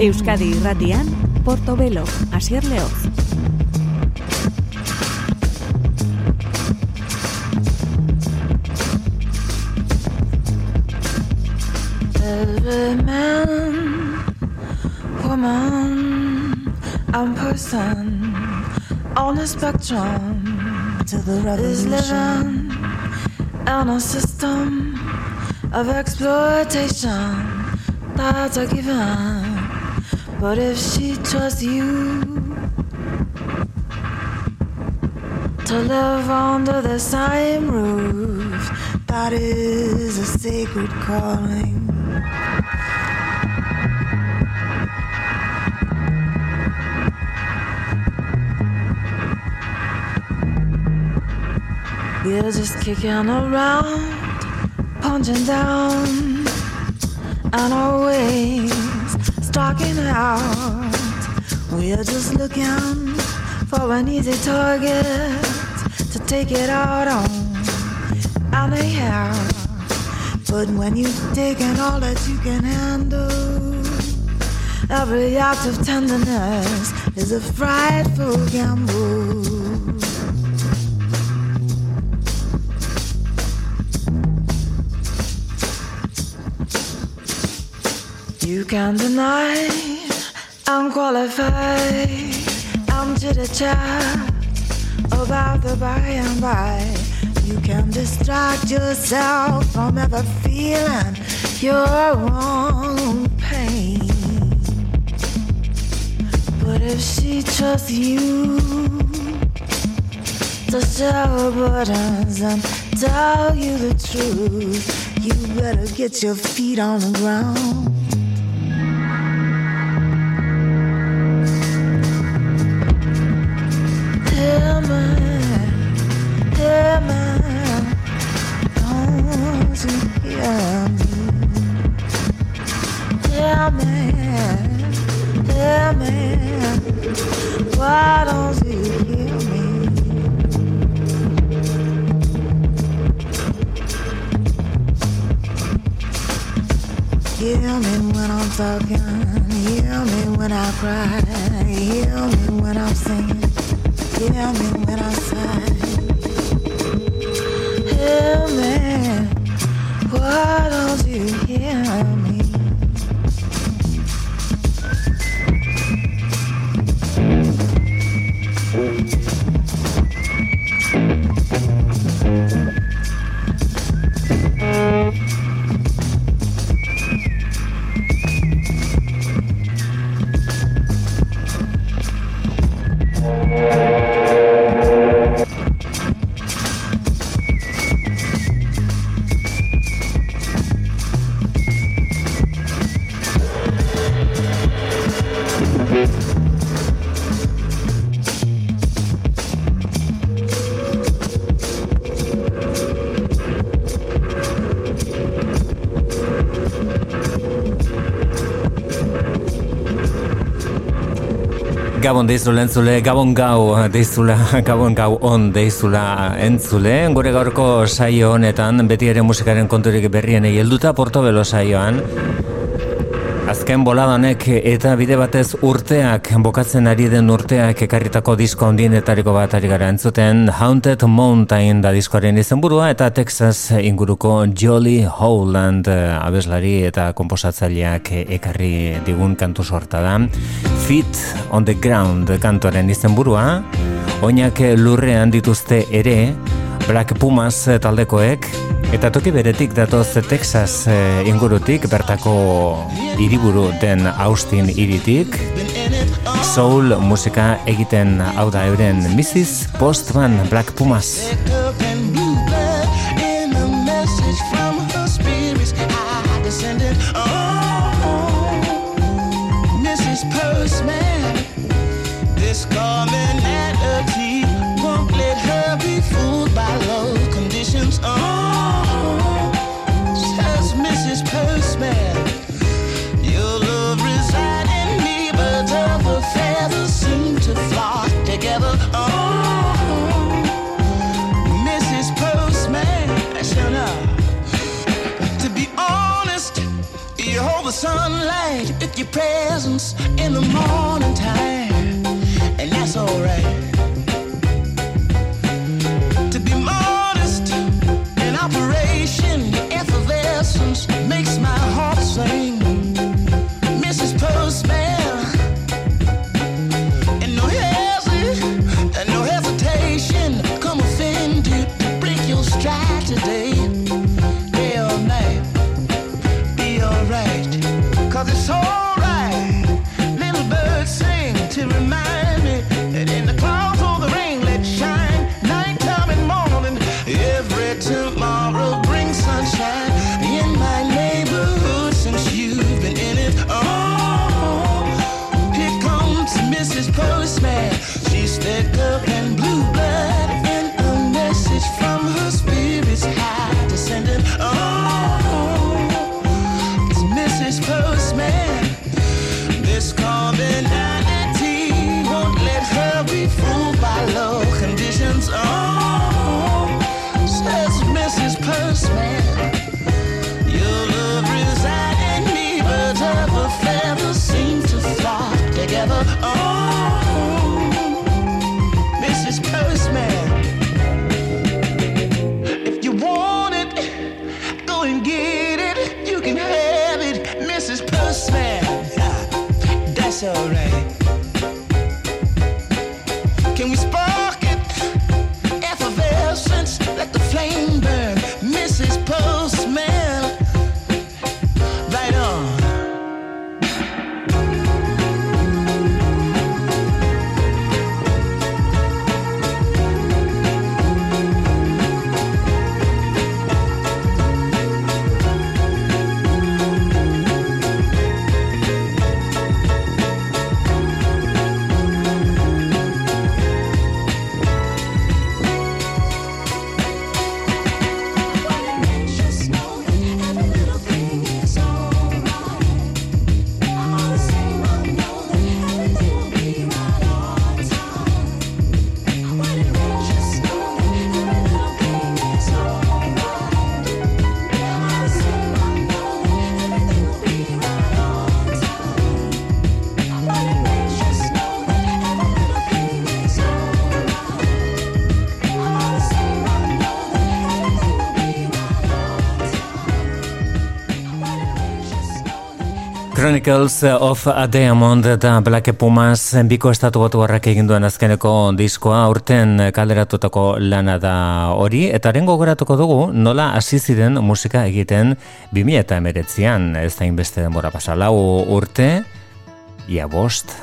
Euskadi Irratian, Portobelo, Asier Leoz. Every man, woman, and person on the spectrum to the revolution is living in a system of exploitation that's a given. But if she trusts you? To live under the same roof, that is a sacred calling. You're just kicking around, punching down, and always stalking out. We're just looking for an easy target to take it out on. And anyhow, but when you've taken all that you can handle, every act of tenderness is a frightful gamble. You can't deny I'm qualified. I'm chitter chat about the by and by. You can distract yourself from ever feeling your own pain. But if she trusts you to share her burdens and tell you the truth, you better get your feet on the ground. Why don't you hear me? Hear me when I'm talking, hear me when I cry, hear me when I'm singing. Hear me when I say, Hear me, why don't you hear me? Gabon deizule entzule, Gabon gau deizula, Gabon gau on deizula entzule. Gure gaurko saio honetan, beti ere musikaren konturik berrien helduta Portobelo saioan. Azken bolada honek eta bide batez urteak, bokatzen ari den urteak ekarritako disko ondienetariko bat ari gara entzuten Haunted Mountain da diskoaren izenburua eta Texas inguruko Jolly Howland abeslari eta komposatzaileak ekarri digun kantu sorta da. Feet on the Ground kantoren izenburua, oinak lurrean dituzte ere Black Pumas taldekoek Eta toki beretik datoz Texas eh, ingurutik, bertako hiriburu den Austin iritik. Soul musika egiten hau da euren Mrs. Postman Black Pumas. That's Chronicles of a Diamond eta Black Pumas biko estatu batu harrak egin duen azkeneko diskoa urten kalderatutako lana da hori. Eta haren gogoratuko dugu nola hasi ziren musika egiten 2000 eta emeretzian ez da inbeste denbora pasalau urte ia bost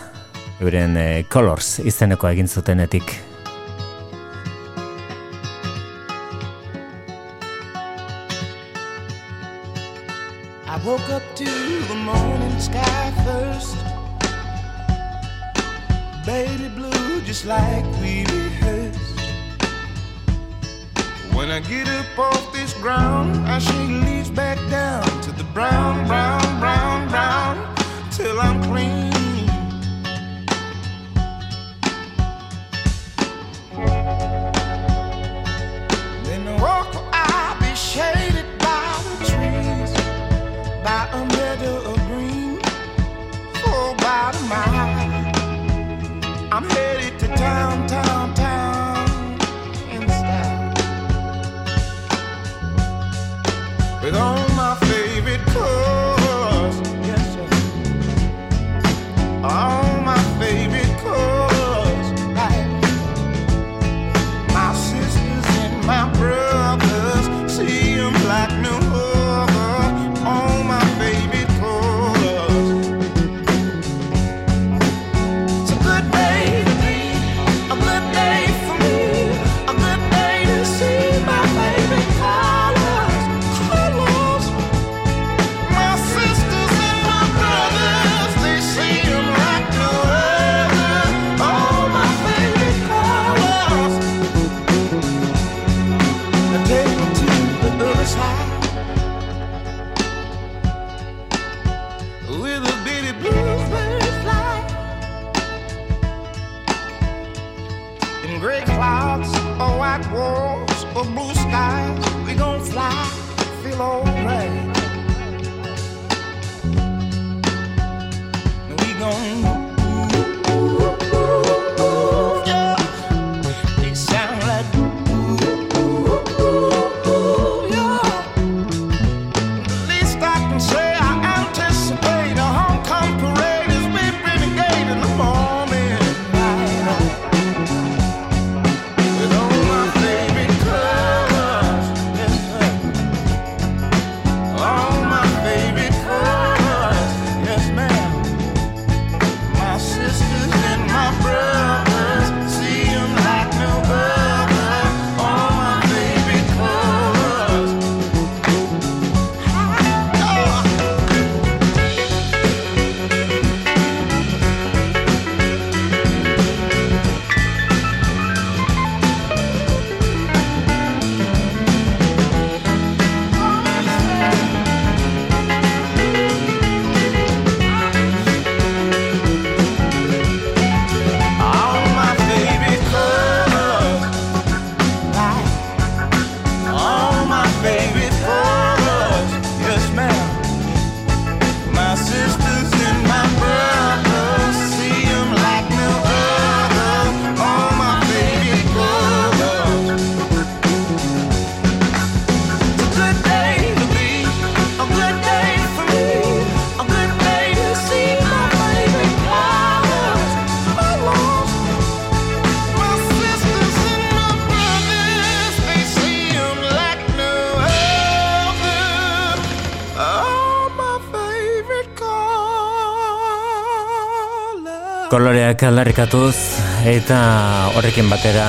euren eh, Colors izeneko egin zutenetik. I woke up Baby blue, just like we rehearsed. When I get up off this ground, I shake leaves back down to the brown, brown, brown, brown, till I'm clean. Then the walk I'll be shaded by the trees by a meadow of green for about a mile. I'm headed to town, town, town With a bitty bluebird fly. In gray clouds or white walls or blue skies We gon' fly, feel alright Koloreak aldarrikatuz eta horrekin batera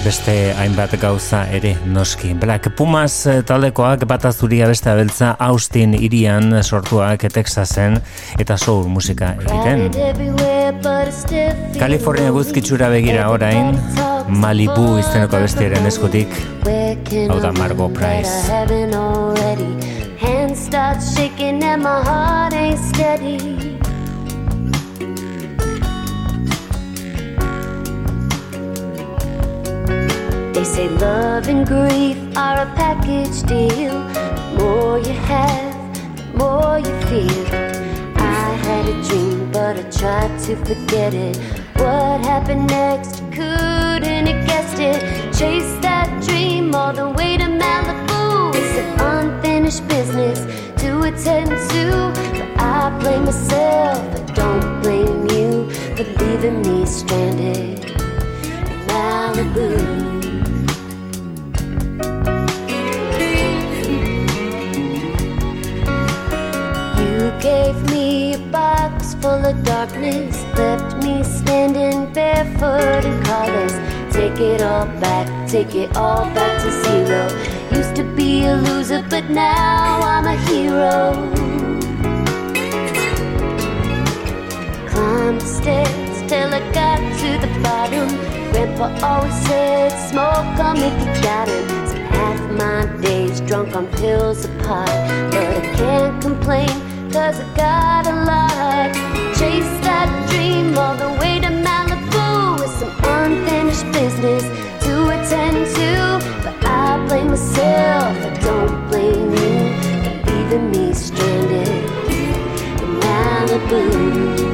beste hainbat gauza ere noski. Black Pumas taldekoak bata zuria beste abeltza Austin irian sortuak Texasen eta soul musika egiten. California guzkitsura begira orain, Malibu izteneko bestiaren eskutik, hau da Margot Price. Hands start shaking and my heart ain't steady say love and grief are a package deal. The more you have, the more you feel. I had a dream, but I tried to forget it. What happened next? Couldn't have guessed it. Chase that dream all the way to Malibu. It's an unfinished business to attend to. But I blame myself, but don't blame you for leaving me stranded in Malibu. Darkness, left me standing barefoot and colors. Take it all back, take it all back to zero. Used to be a loser, but now I'm a hero. Climb the stairs till I got to the bottom. Grandpa always said, smoke them if you got it. So half my days drunk on pills apart, but I can't complain cause I got a lot. Chase that dream all the way to Malibu with some unfinished business to attend to. But I blame myself, I don't blame you for leaving me stranded in Malibu.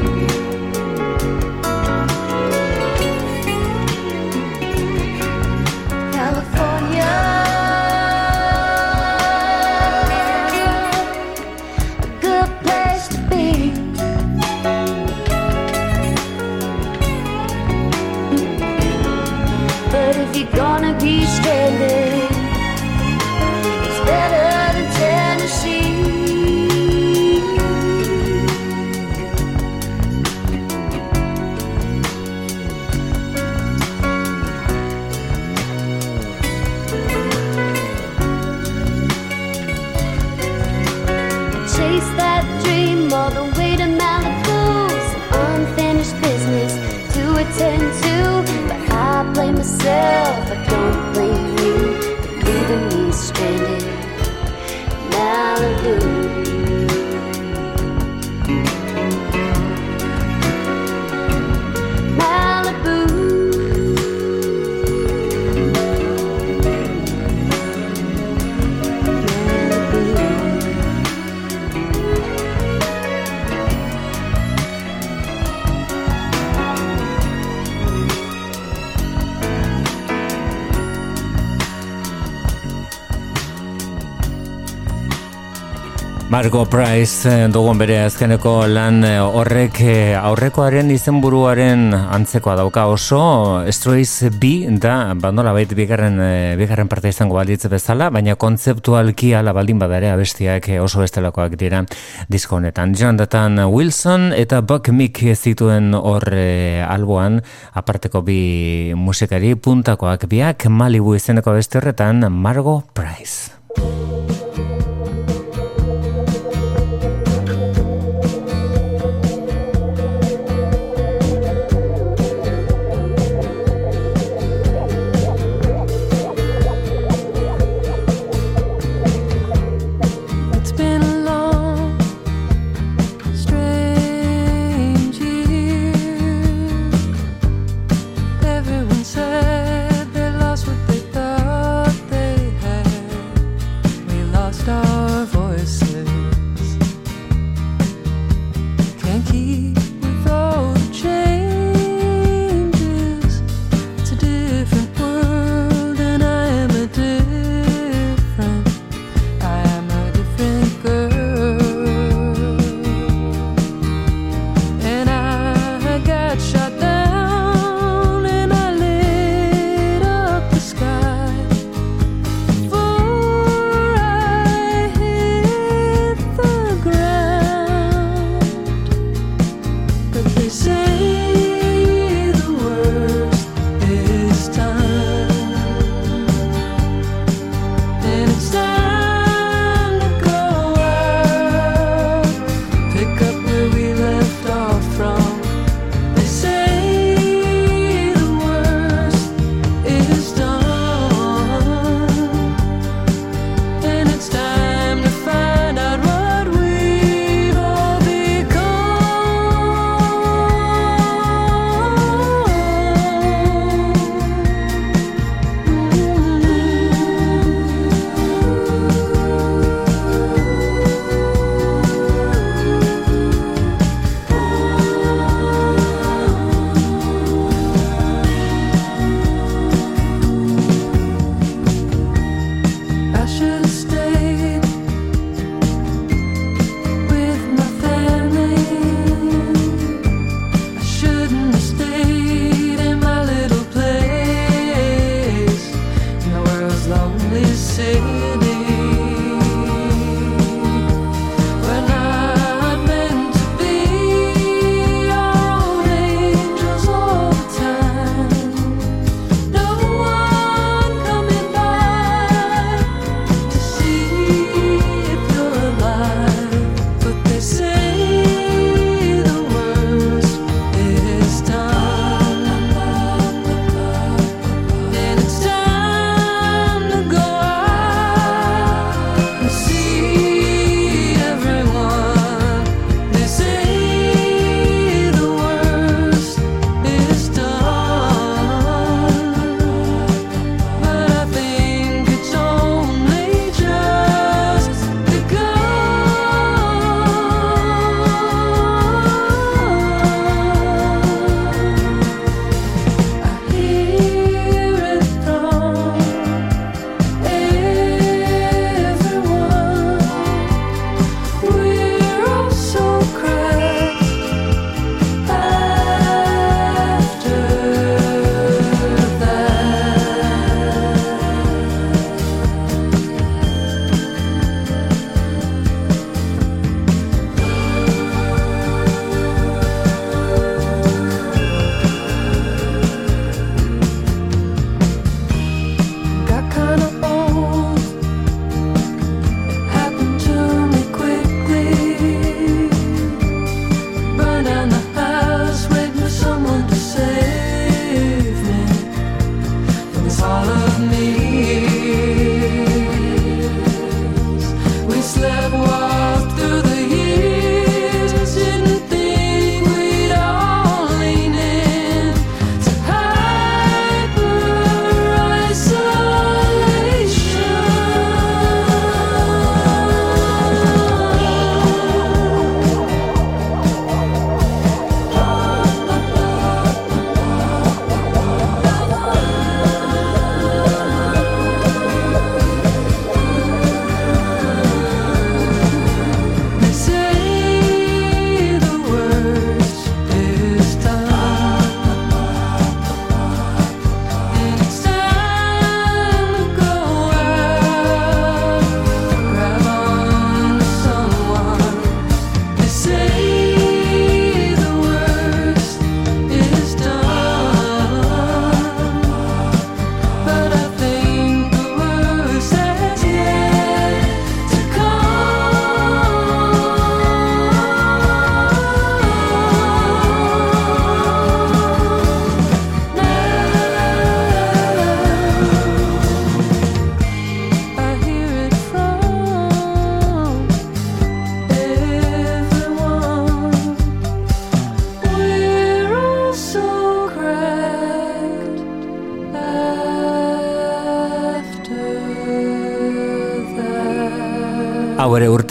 Margo Price eh, dugun bere azkeneko lan eh, horrek eh, aurrekoaren izenburuaren antzekoa dauka oso. Strays B da bandola bait bigarren, bigarren parte izango balditze bezala baina kontzeptualki ala baldin badare abestiak oso bestelakoak dira disko honetan. Jonathan Wilson eta Buck Mick zituen hor alboan aparteko bi musikari puntakoak. Biak Malibu izeneko beste horretan Margo Price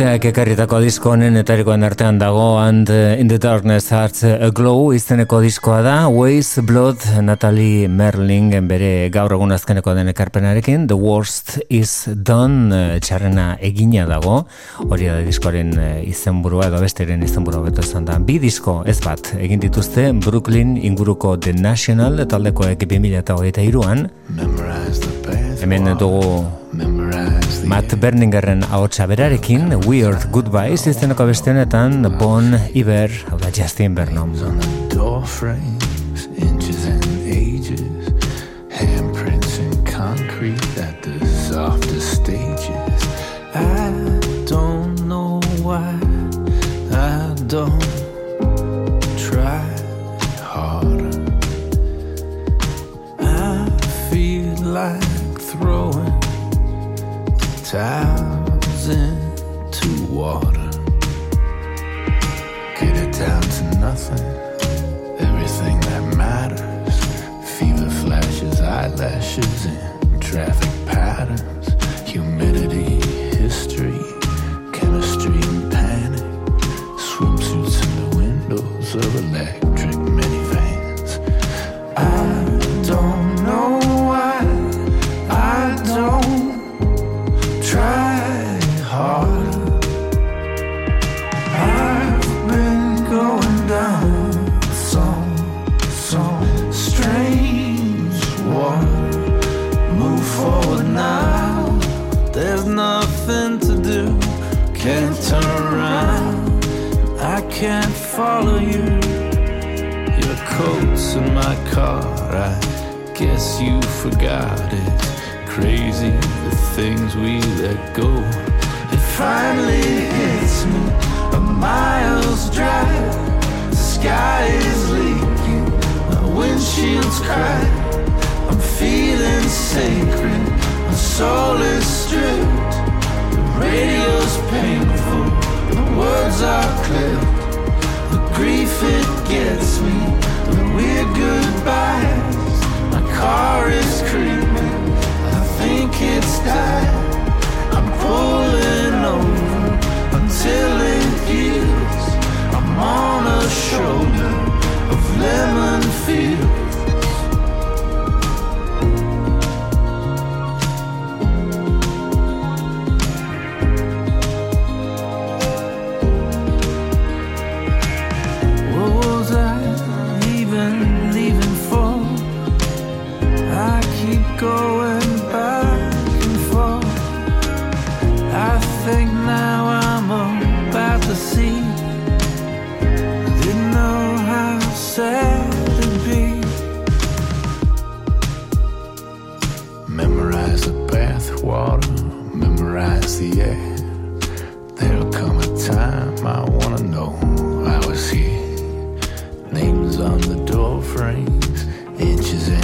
urteak ekarritako disko honen etarikoen artean dago and in the darkness hearts a glow izeneko diskoa da Ways Blood Natalie Merling bere gaur egun azkeneko den ekarpenarekin The Worst is Done txarrena egina dago. Hori da diskoaren uh, izenburua edo besteren izenburua beto esan da. Bi disko ez bat egin dituzte Brooklyn inguruko The National taldekoek 2008an hemen dugu Matt Berningerren ahotsa berarekin Weird Goodbyes izeneko beste honetan Bon Iber, hau da Justin Vernon. nothing to do. Can't turn around, I can't follow you. Your coat's in my car, I guess you forgot it. Crazy the things we let go. It finally hits me a mile's drive. The sky is leaking, my windshield's cracked. I'm feeling sacred, my soul is stripped. Radio's painful, the words are clipped. The grief it gets me, the weird goodbyes. My car is creeping, I think it's died. I'm pulling over until it heals. I'm on a shoulder of lemon fields. Inches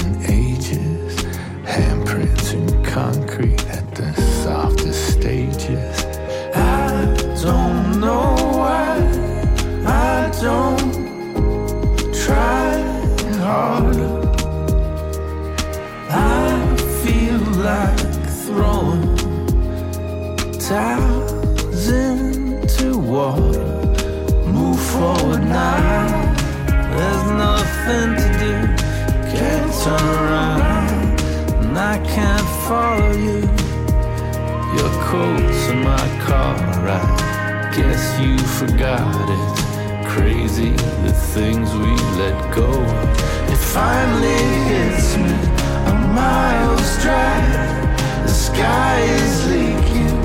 follow you. Your coat's in my car. I guess you forgot it. Crazy the things we let go. It finally hits me. A mile's drive. The sky is leaking.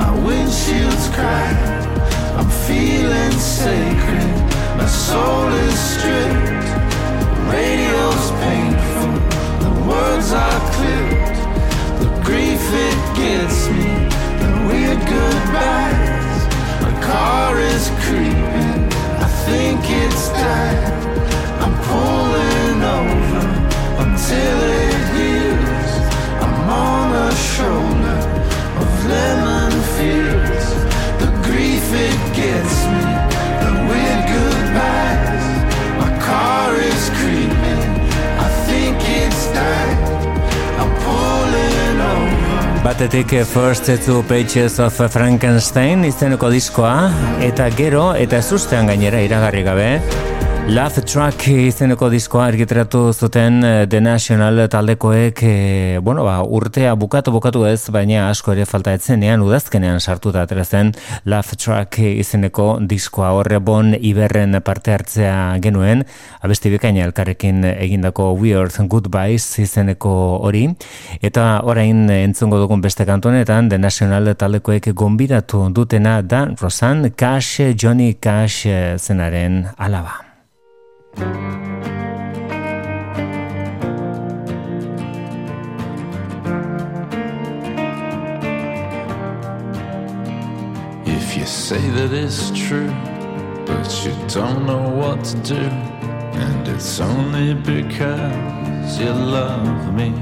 My windshield's cracked. I'm feeling sacred. My soul is stripped. Radio's painful. The words are clipped. The grief it gets me. The weird goodbyes. My car is creeping. I think it's died. I'm pulling over until it heals. I'm on a shoulder of lemon fields. The grief it gets me. The weird goodbyes. My car is creeping. I think it's died. Batetik First Two Pages of Frankenstein izeneko diskoa, eta gero, eta ez ustean gainera iragarri gabe, Love Track izeneko diskoa argitratu zuten eh, The National taldekoek, eh, bueno, ba, urtea bukatu bukatu ez, baina asko ere falta etzenean, udazkenean sartuta atera zen Love Track izeneko diskoa horre bon iberren parte hartzea genuen, abesti bikaina elkarrekin egindako Weird Goodbyes izeneko hori, eta orain entzungo dugun beste kantonetan The National taldekoek gonbidatu dutena da Rosan Cash, Johnny Cash eh, zenaren alaba. If you say that it's true, but you don't know what to do, and it's only because you love me.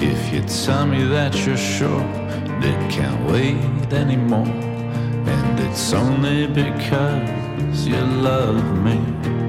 If you tell me that you're sure that can't wait anymore, and it's only because you love me.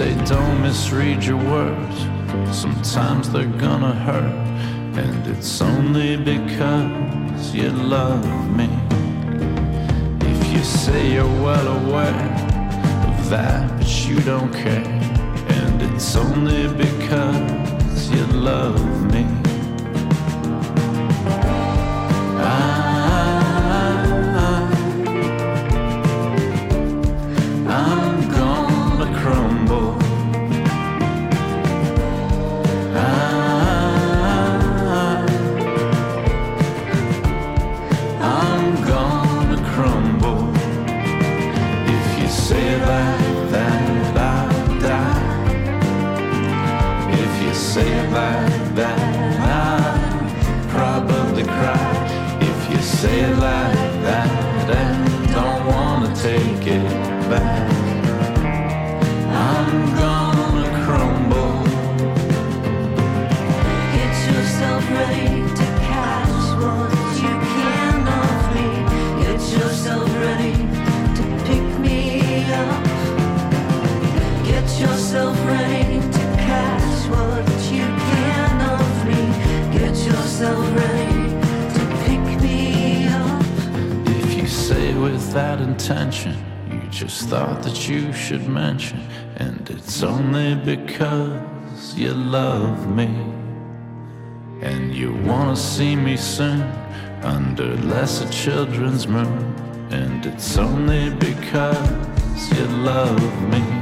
Say don't misread your words. Sometimes they're gonna hurt, and it's only because you love me. If you say you're well aware of that, but you don't care, and it's only because you love me. saying intention you just thought that you should mention, and it's only because you love me. And you wanna see me soon under lesser children's moon, and it's only because you love me.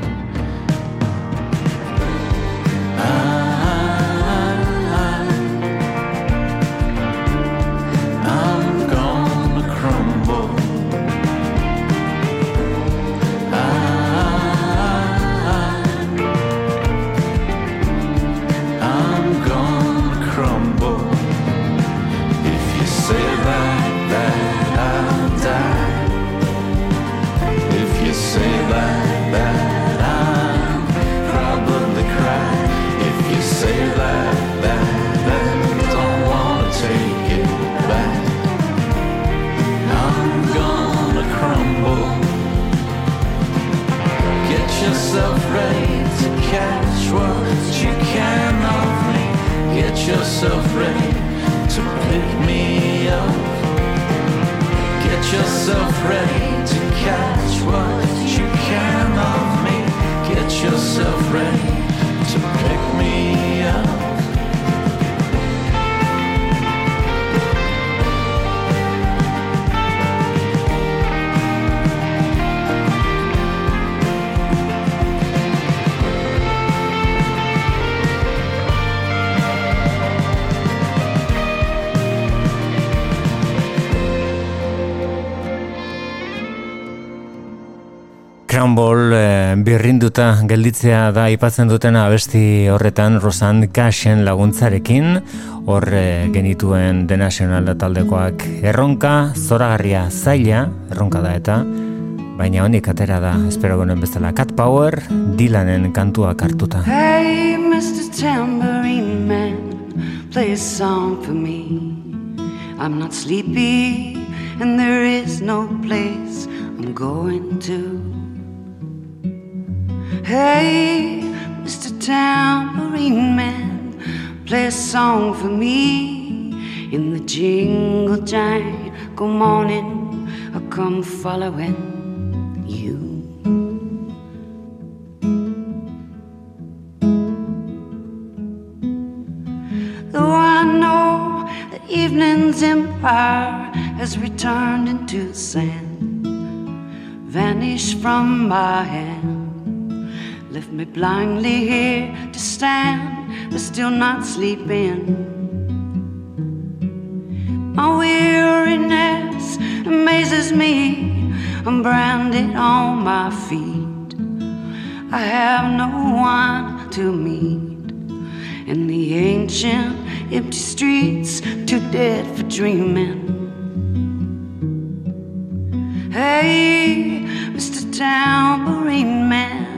Crumble e, birrinduta gelditzea da aipatzen dutena abesti horretan Rosan Cashen laguntzarekin hor e, genituen The National taldekoak erronka, zoragarria zaila, erronka da eta baina honik atera da, espero gonen bezala Cat Power, Dylanen kantuak hartuta. Hey Mr. Tambourine Man, play a song for me I'm not sleepy and there is no place I'm going to Hey, Mr. Tambourine Man, play a song for me in the jingle jangle morning. I come following you. Though I know the evening's empire has returned into sand, vanished from my hand left me blindly here to stand, but still not sleeping. My weariness amazes me. I'm branded on my feet. I have no one to meet in the ancient empty streets, too dead for dreaming. Hey, Mr. Tambourine Man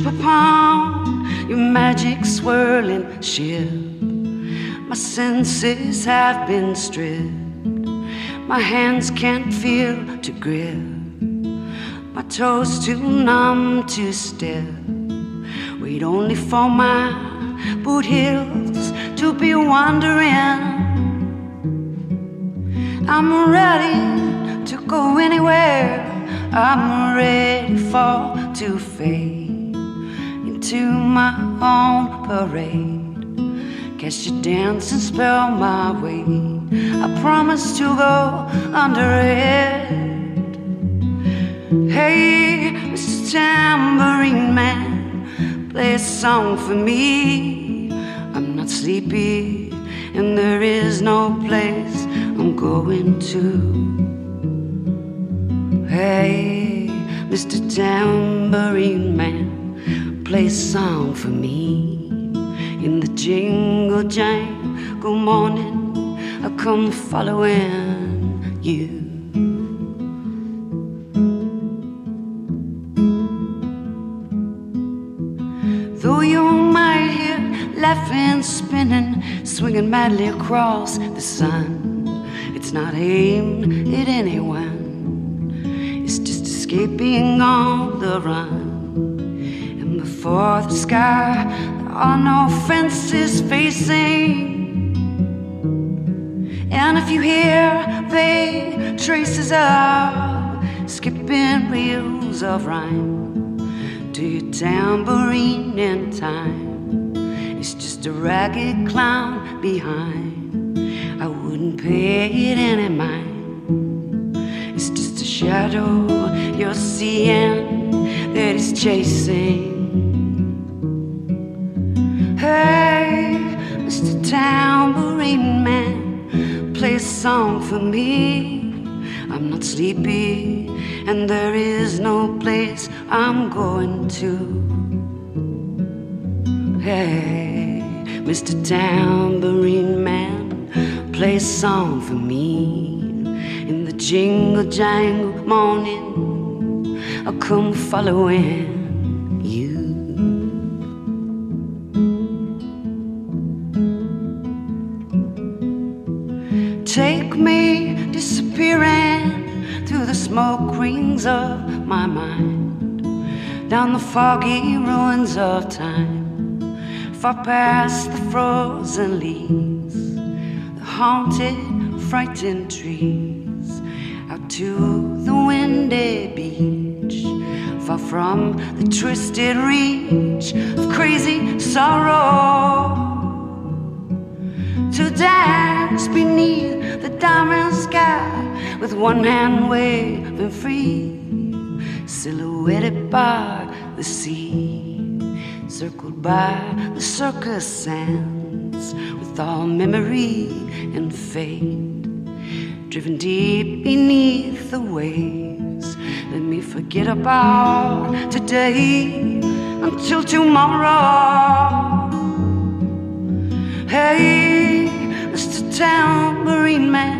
trip upon your magic swirling ship. My senses have been stripped. My hands can't feel to grip. My toes too numb to step. Wait only for my boot heels to be wandering. I'm ready to go anywhere. I'm ready for to fade into my own parade. Catch you dance and spell my way. I promise to go under it. Hey, Mr. Tambourine Man, play a song for me. I'm not sleepy, and there is no place I'm going to. Hey, Mr. Tambourine Man, play a song for me. In the jingle jangle morning, I come following you. Though you might hear laughing, spinning, swinging madly across the sun, it's not aimed at anyone. It's just escaping on the run. Before the sky, there are no fences facing. And if you hear vague traces of skipping wheels of rhyme to your tambourine in time, it's just a ragged clown behind. I wouldn't pay it any mind. It's just a shadow you're seeing that is chasing. Hey, Mr. Tambourine Man, play a song for me. I'm not sleepy, and there is no place I'm going to. Hey, Mr. Tambourine Man, play a song for me. In the jingle jangle morning, I'll come following smoke rings of my mind, down the foggy ruins of time, far past the frozen leaves, the haunted, frightened trees, out to the windy beach, far from the twisted reach of crazy sorrow. To dance beneath the diamond sky with one hand waving free, silhouetted by the sea, circled by the circus sands with all memory and fate, driven deep beneath the waves. Let me forget about today until tomorrow. Hey, Mr. Tambourine Man,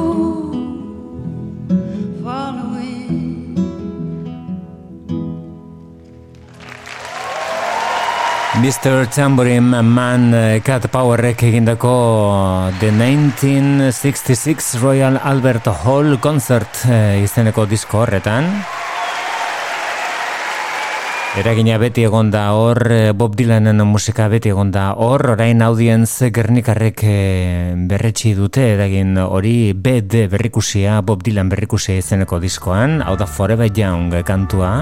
Mr. Tambourine Man eh, Cat Powerrek egindako The 1966 Royal Albert Hall Concert eh, izeneko disko horretan. Eragina beti egon da hor, eh, Bob Dylanen musika beti egon da hor, orain audienz gernikarrek berretsi dute, eragin hori BD berrikusia, Bob Dylan berrikusia izeneko diskoan, hau da Forever Young kantua,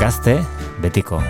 gazte, betiko.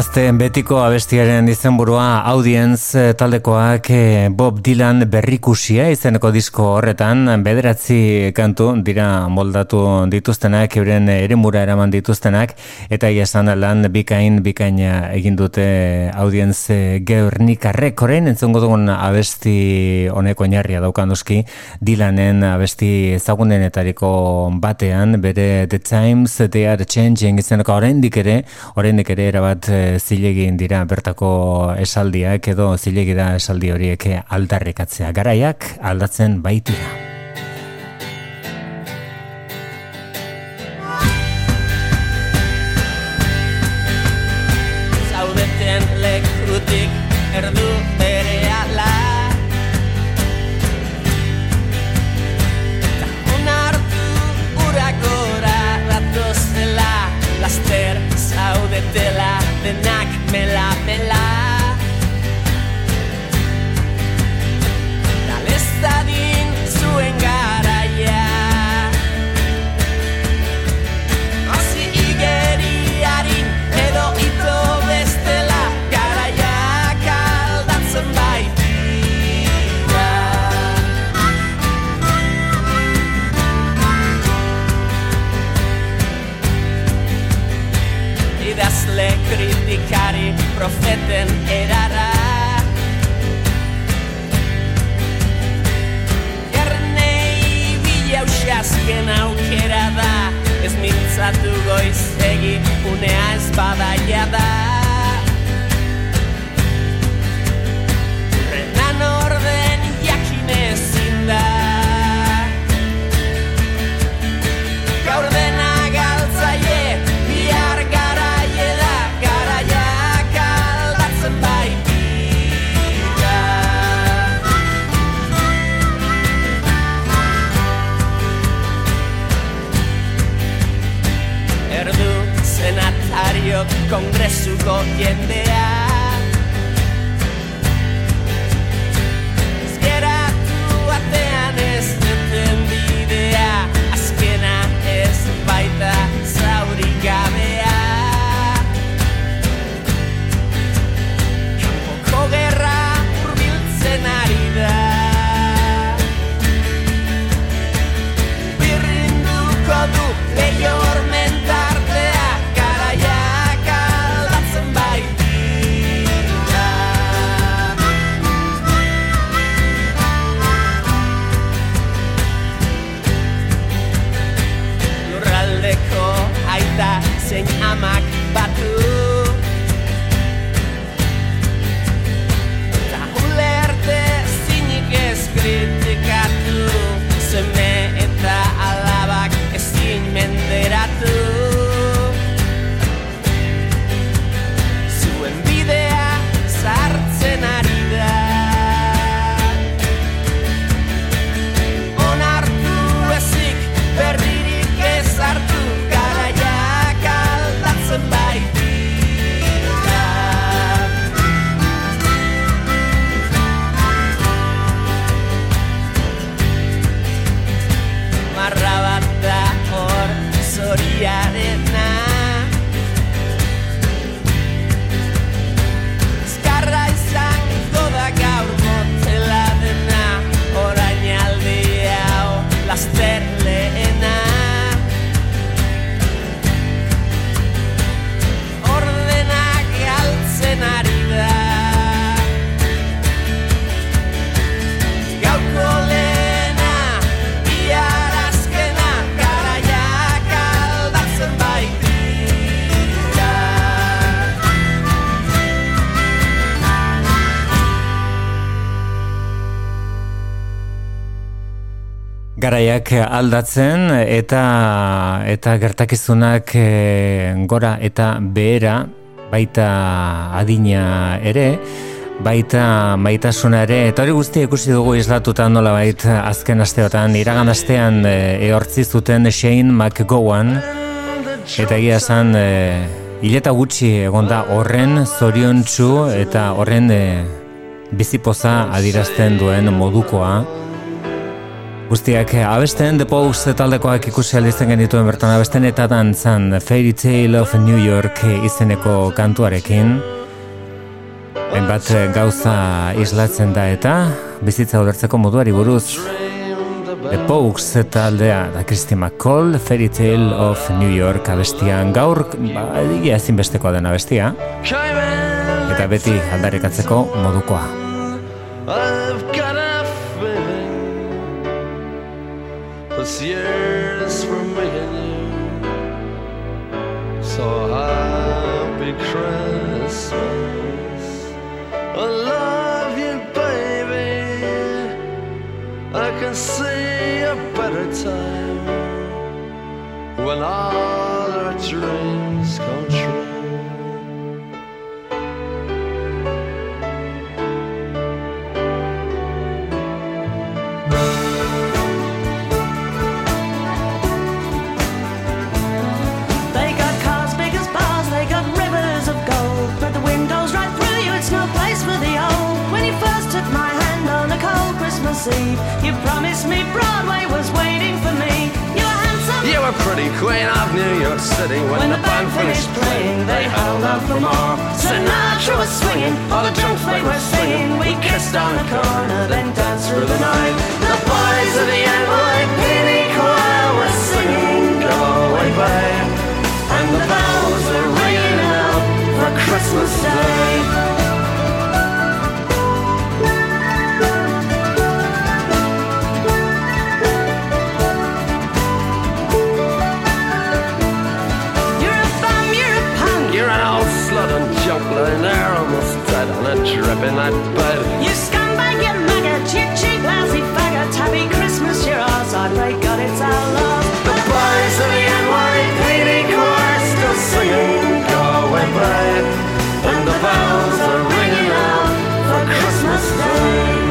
ャス Gazteen betiko abestiaren izenburua audience eh, taldekoak eh, Bob Dylan berrikusia izeneko disko horretan bederatzi kantu dira moldatu dituztenak euren eremura eraman dituztenak eta esan lan bikain bikaina egin dute audience eh, geurnikarrek orain entzongo dugun abesti honeko oinarria daukan duski Dylanen abesti ezagunenetariko batean bere The Times They Are Changing izeneko oraindik ere oraindik ere erabat zilegin dira bertako esaldiak edo zilegi da esaldi horiek aldarrikatzea garaiak aldatzen baitira. Garaiak aldatzen eta eta gertakizunak eh, gora eta behera baita adina ere baita maitasuna ere eta hori guztia ikusi dugu islatuta nola baita azken asteotan. Iragan astean e, eortzi zuten Shane McGowan eta egia esan e, hileta gutxi egonda horren zoriontsu eta horren e, bizipoza adirazten duen modukoa Guztiak abesten The Pogues taldekoak ikusi aldizen genituen bertan abesten eta dantzan Fairy Tale of New York izeneko kantuarekin. Hainbat gauza islatzen da eta bizitza ulertzeko moduari buruz The Pogues taldea da Christy McCall Fairy Tale of New York abestian. Gaur ba, egia ezinbestekoa den abestia eta beti aldarrikatzeko modukoa this year's for and you. So happy Christmas. I love you, baby. I can see a better time when all our dreams come true. Christmas Eve, you promised me Broadway was waiting for me. You were handsome. You were pretty queen of New York City when, the band finished playing. They held out for more. Sinatra was swinging, all the drunks they were singing. We kissed on the corner, then danced through the night. The boys of the NYPD choir were singing, "Go away, babe," and the bells were ringing out for Christmas Day. That bed. You scumbag, you maggot, you cheap, lousy faggot. Happy Christmas, you're ours. I pray God it's our love. The boys of the NYPD choir still singing Go away, And the bells are ringing out for Christmas Day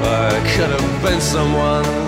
I could have been someone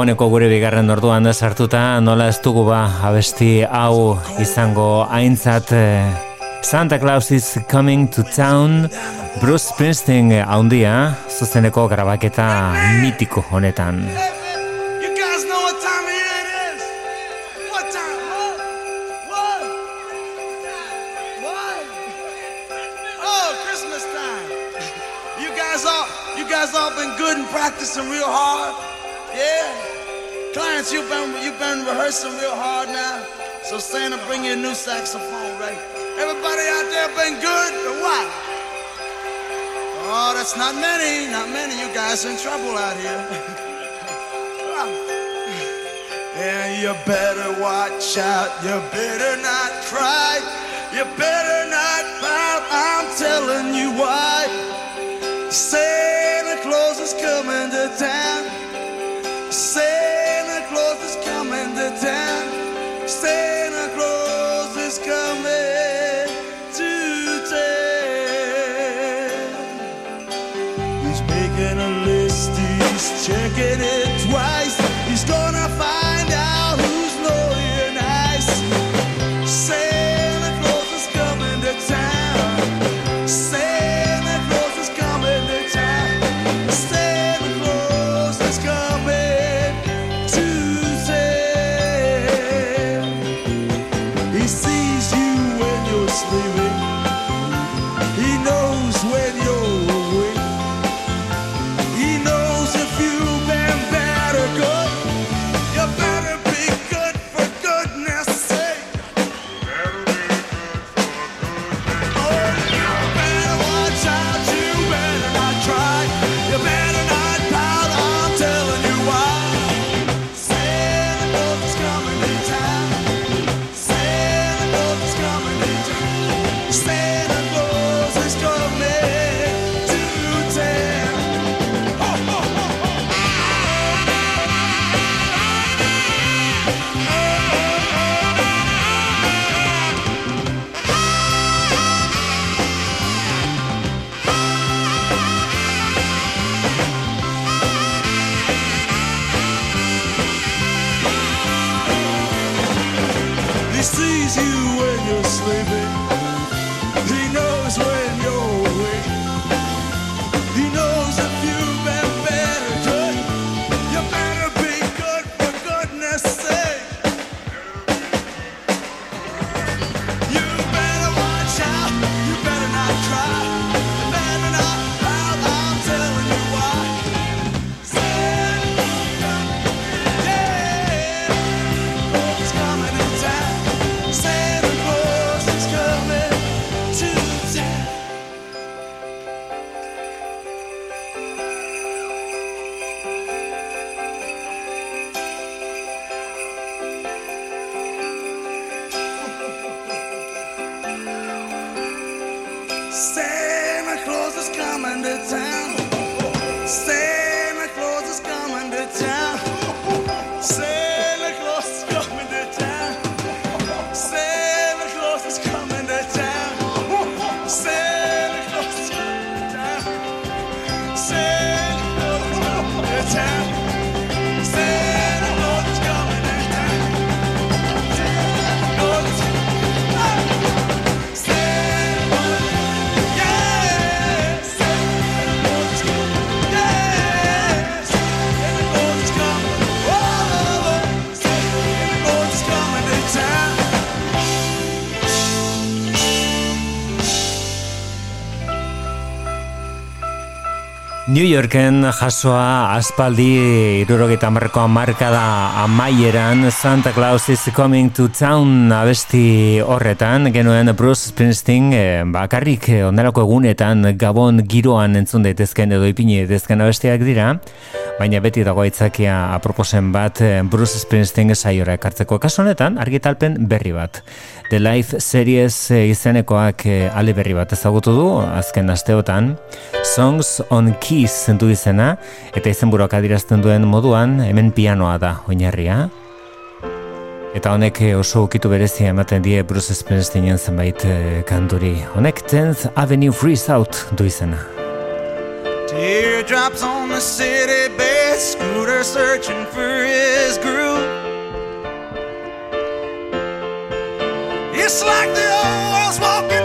dagoeneko gure bigarren orduan da sartuta, nola ez dugu ba abesti hau izango aintzat eh, Santa Claus is coming to town. Bruce Springsteen haundia zuzeneko grabaketa mitiko honetan. Practicing real hard. Yeah. Clients, you've been you've been rehearsing real hard now. So Santa, bring you a new saxophone, right? Everybody out there been good or what? Oh, that's not many, not many. You guys in trouble out here. yeah, you better watch out. You better not cry. You better not pout. I'm telling you why. Santa Claus is coming to town. get it. New Yorken jasoa aspaldi irurogeita marko marka da amaieran Santa Claus is coming to town abesti horretan genuen Bruce Springsteen eh, bakarrik onelako egunetan gabon giroan entzun daitezken edo ipini daitezken abestiak dira baina beti dago aitzakia aproposen bat eh, Bruce Springsteen saiora ekartzeko kasu honetan argitalpen berri bat The Life Series eh, izenekoak eh, ale berri bat ezagutu du azken asteotan Songs on Keys zentu izena eta izenburuak adirazten duen moduan hemen pianoa da oinarria Eta honek oso ukitu berezia ematen die Bruce Springsteenen zenbait kanturi. Honek 10th Avenue Freeze Out du izena. Teardrops on the city bed, scooter searching for his groove. It's like the old world's walking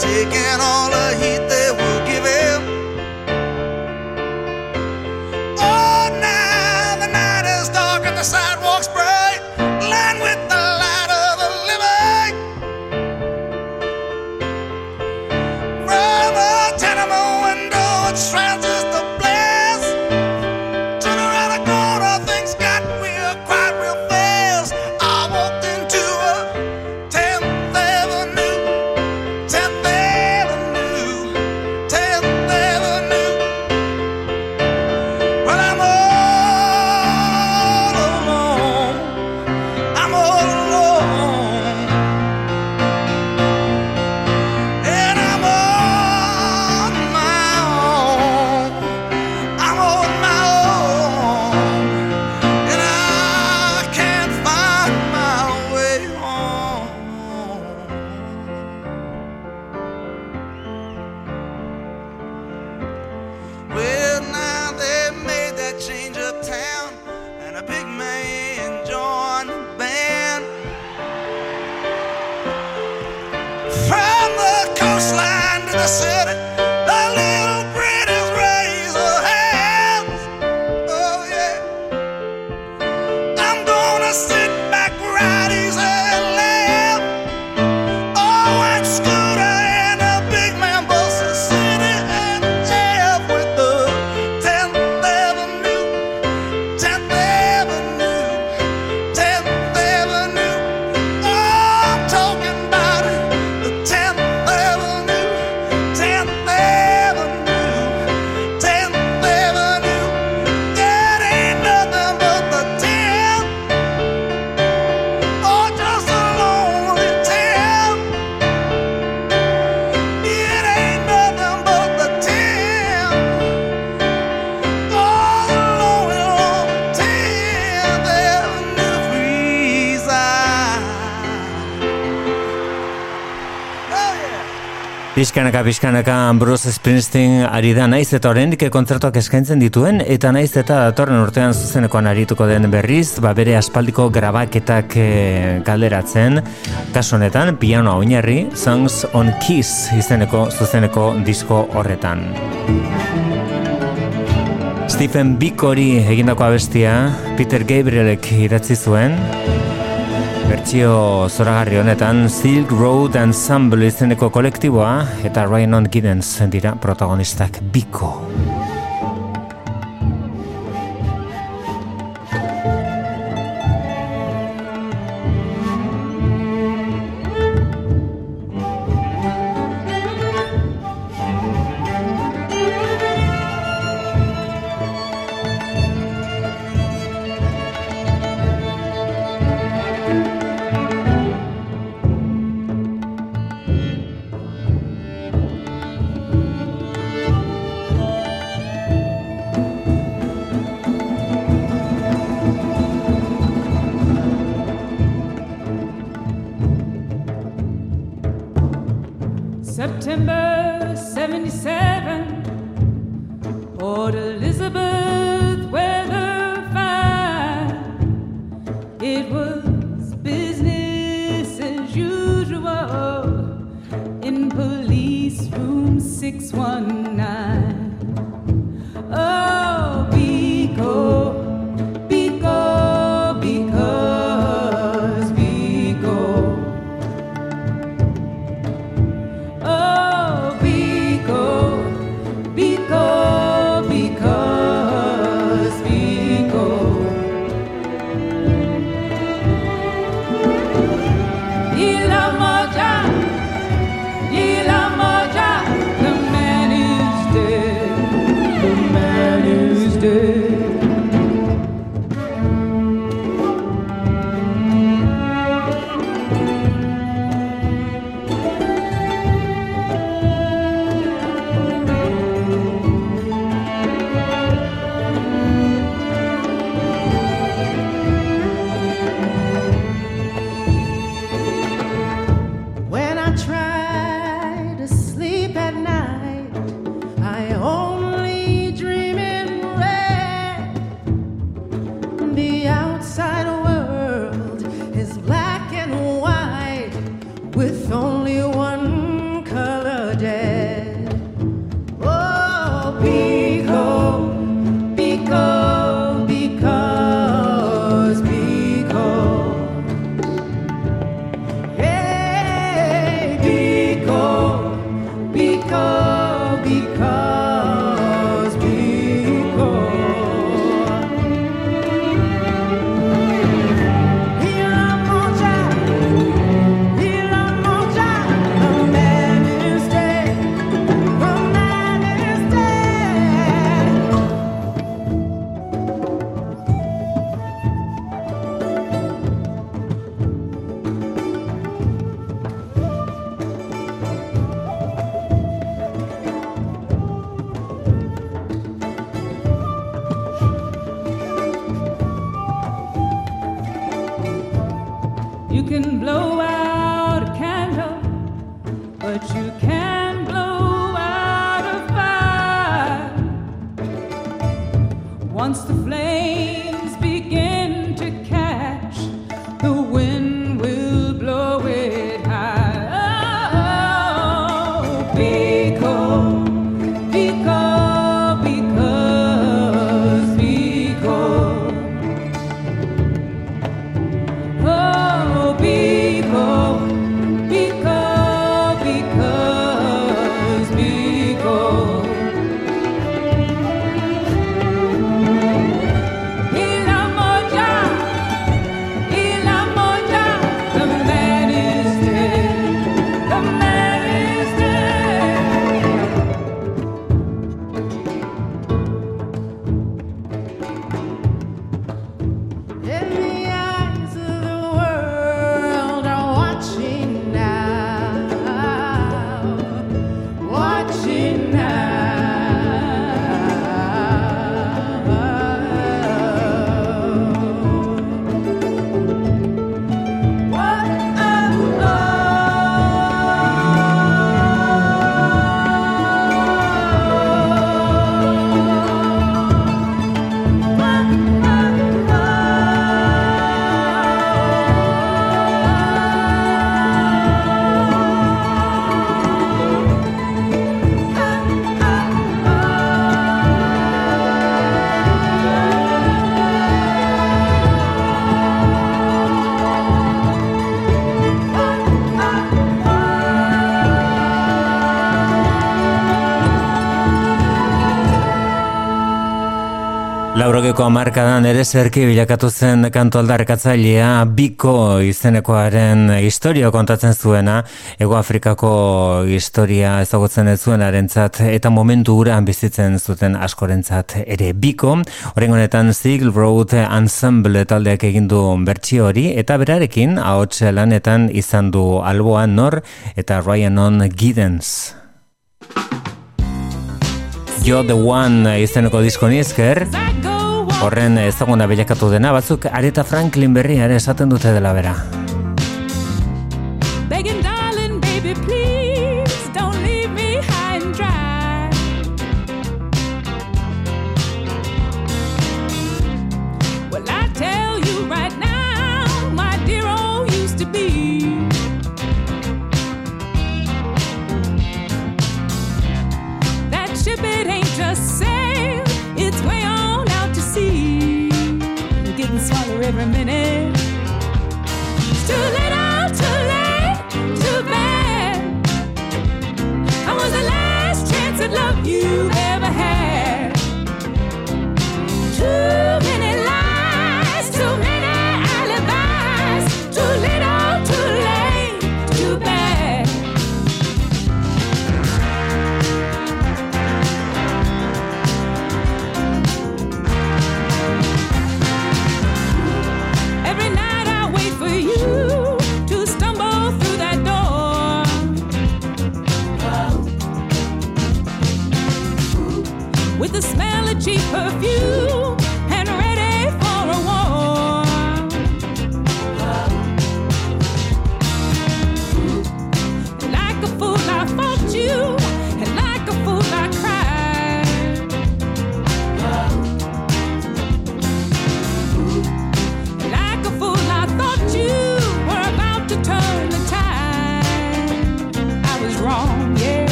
take it. pixkanaka pixkanaka Bruce Springsteen ari da naiz eta oraindik kontzertuak eskaintzen dituen eta naiz eta datorren urtean zuzenekoan arituko den berriz, ba bere aspaldiko grabaketak e, galderatzen. Kasu honetan piano oinarri Songs on Kiss izeneko zuzeneko disko horretan. Stephen Bicori egindako abestia Peter Gabrielek idatzi zuen bertsio zoragarri honetan Silk Road Ensemble izeneko kolektiboa eta Ryan on Giddens dira protagonistak biko. 619. night. irurogeko markadan ere zerki bilakatu zen kantu aldarrekatzailea Biko izenekoaren historia kontatzen zuena, Ego Afrikako historia ezagutzen ez zuenarentzat eta momentu gura bizitzen zuten askorentzat ere Biko, horrengonetan Sigl Road Ensemble taldeak egin du bertsio hori eta berarekin ahots lanetan izan du alboa nor eta Ryanon Giddens. You're the One izeneko disko nizker Horren ezaguna bilakatu dena, batzuk Areta Franklin berriaren esaten dute dela bera.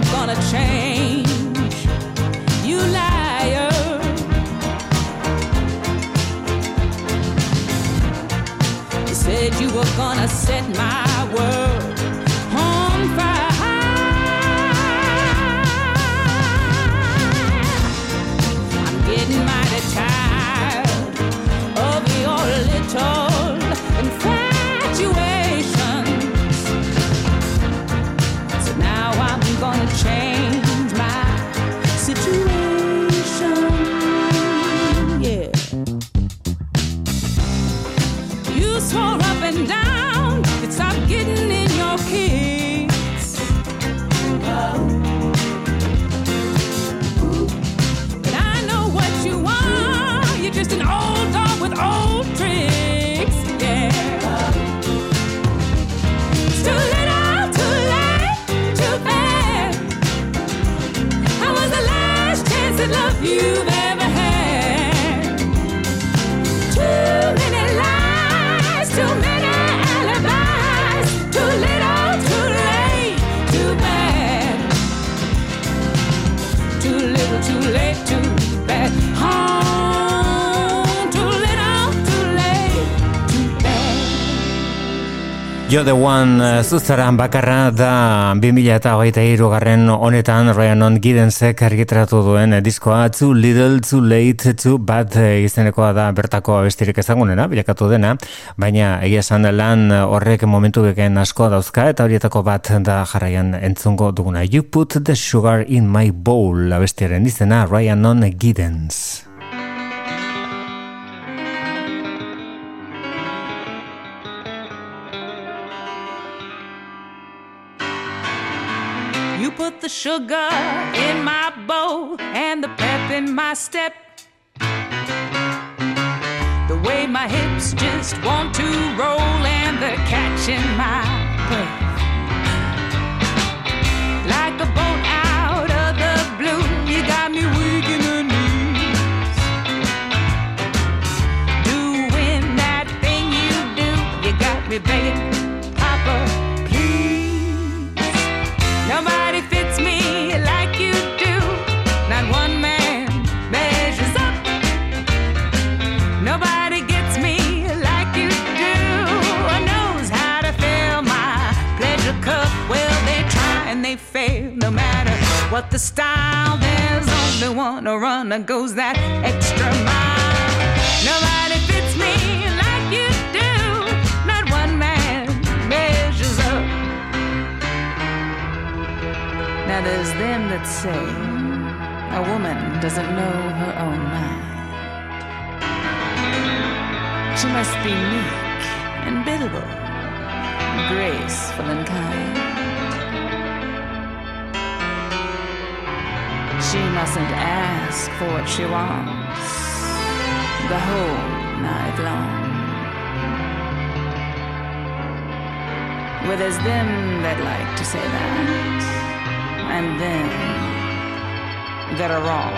gonna change. You liar. You said you were gonna set my world. Jo the One zuzara bakarra da 2000 eta hogeita garren honetan Ryanon Gidensek argitratu duen eh, diskoa Too Little, Too Late, Too Bad eh, izenekoa da bertako abestirik ezagunena, bilakatu dena, baina egia esan lan horrek momentu beken asko dauzka eta horietako bat da jarraian entzungo duguna. You put the sugar in my bowl abestiaren izena Ryanon Gidens. The sugar in my bowl and the pep in my step. The way my hips just want to roll and the catch in my breath. Like a boat out of the blue, you got me weak in the knees. Doing that thing you do, you got me begging, what the style, there's only one a runner goes that extra mile. Nobody fits me like you do. Not one man measures up. Now there's them that say a woman doesn't know her own mind. She must be meek and biddable, graceful and kind. She mustn't ask for what she wants the whole night long. Well, there's them that like to say that and them that are wrong.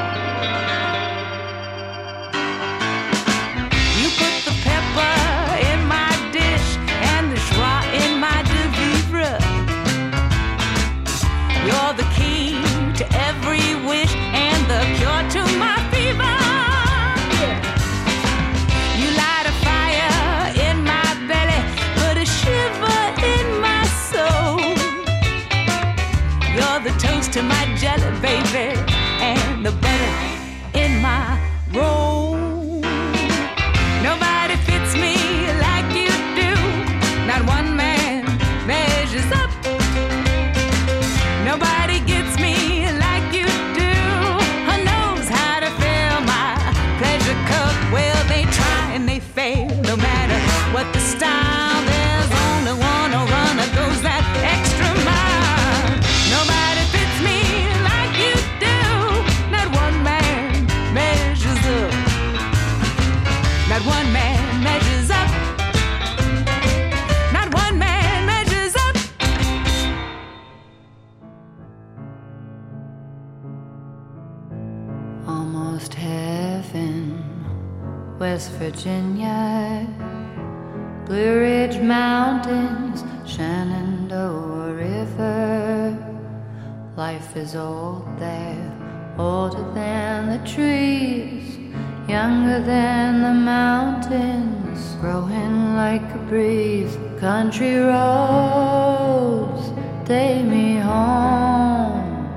Country roads take me home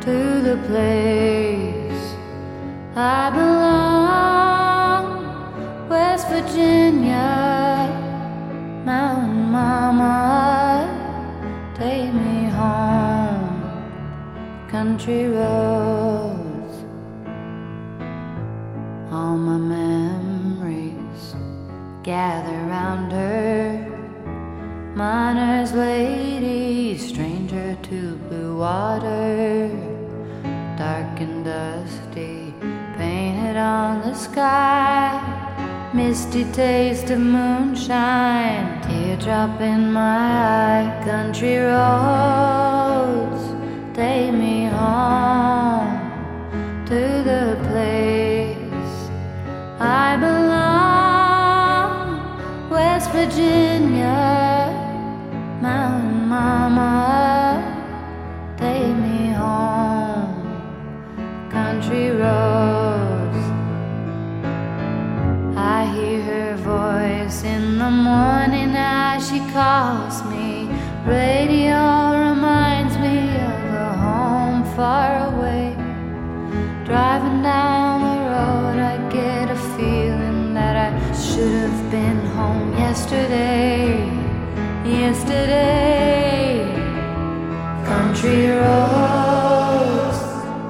to the place Misty taste of moonshine, teardrop in my eye. Country roads, take me home to the place I belong. West Virginia, Mountain Mama, calls me. Radio reminds me of a home far away. Driving down the road, I get a feeling that I should have been home yesterday. Yesterday, country roads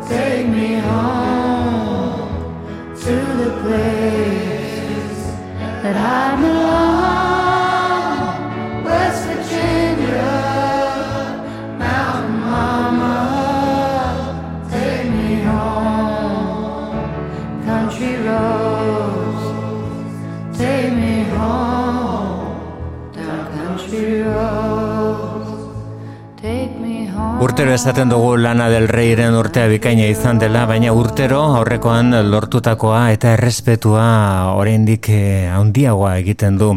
take me home to the place that I belong. Urtero esaten dugu lana del reiren urtea bikaina izan dela, baina urtero aurrekoan lortutakoa eta errespetua oraindik eh, handiagoa egiten du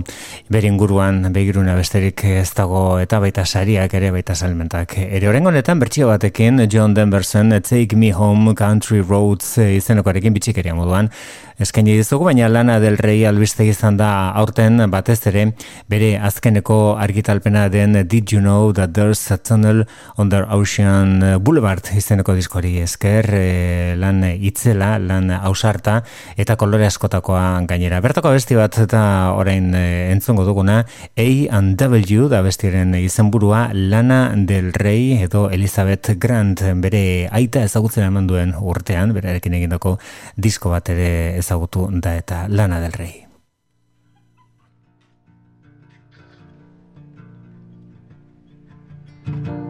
beringuruan begiruna besterik ez dago eta baita sariak ere baita salmentak. Ere orengo honetan bertsio batekin John Denverson Take Me Home Country Roads eh, izenekoarekin bitxikeria moduan eskaini dizugu, baina lana del rei albiste izan da aurten batez ere bere azkeneko argitalpena den Did You Know That There's a Tunnel Under Ocean Boulevard izeneko diskori esker eh, lan itzela, lan ausarta eta kolore askotakoa gainera. Bertako besti bat eta orain eh, entzungo duguna A and W da bestiren izenburua lana del rei edo Elizabeth Grant bere aita ezagutzen eman duen urtean, berarekin egindako disko bat ere ezagutu da eta lana del rei. I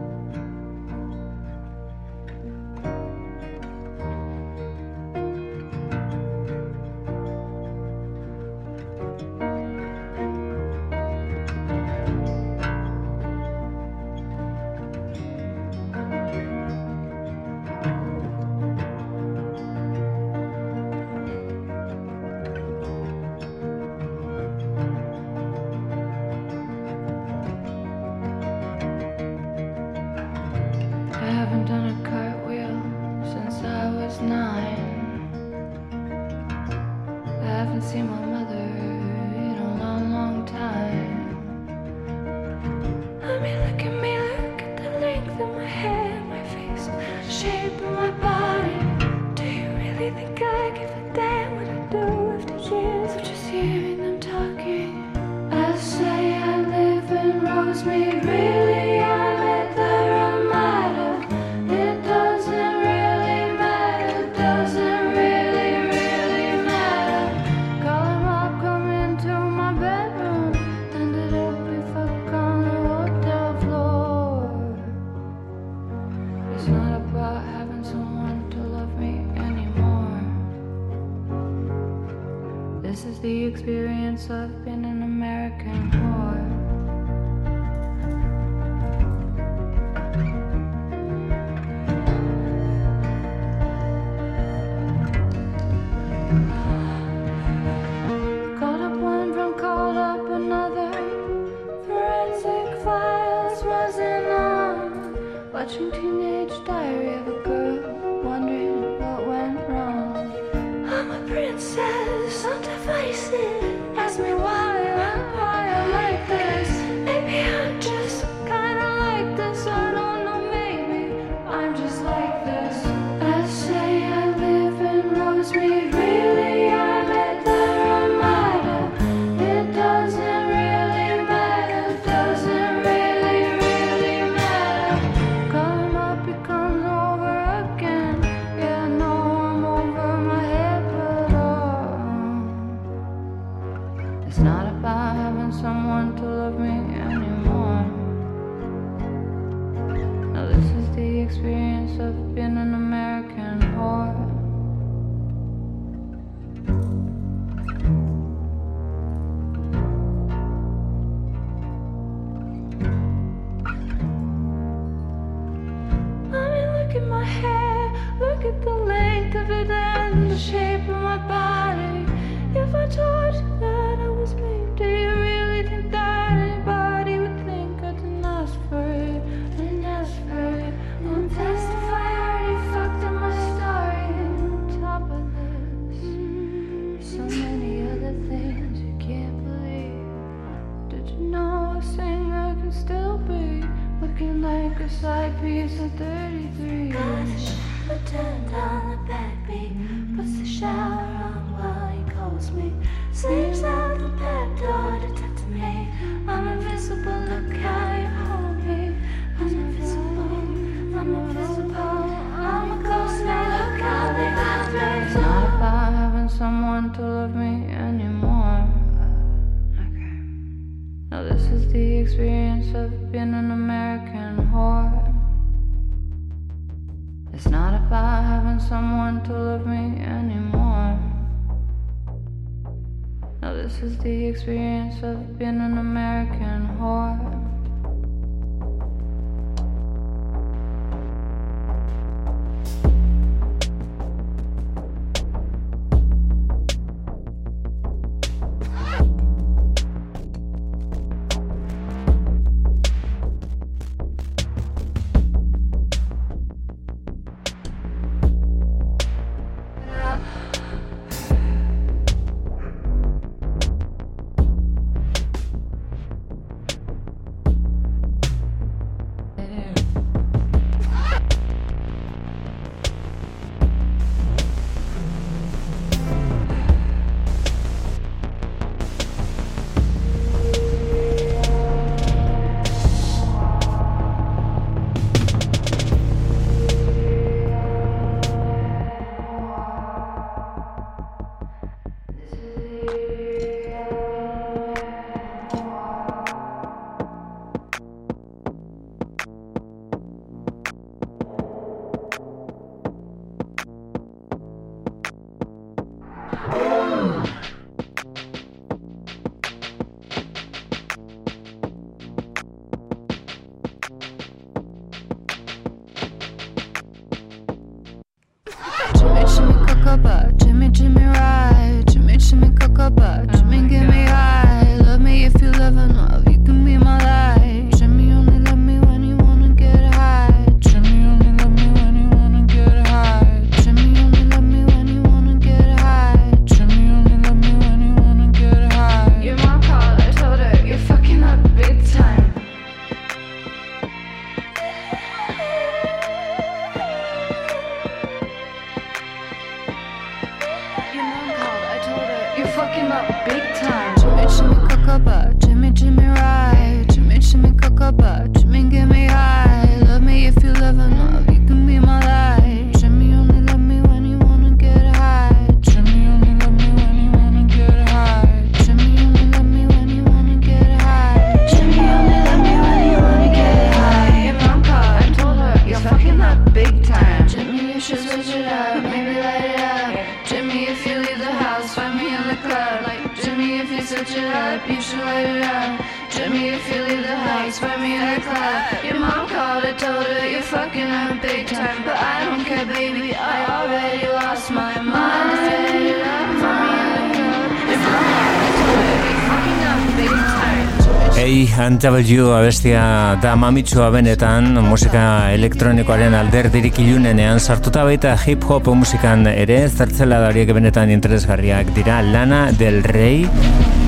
Untable You abestia da mamitsua benetan musika elektronikoaren alderdirik ilunenean sartuta baita hip hop musikan ere zertzela dariek benetan interesgarriak dira Lana del Rey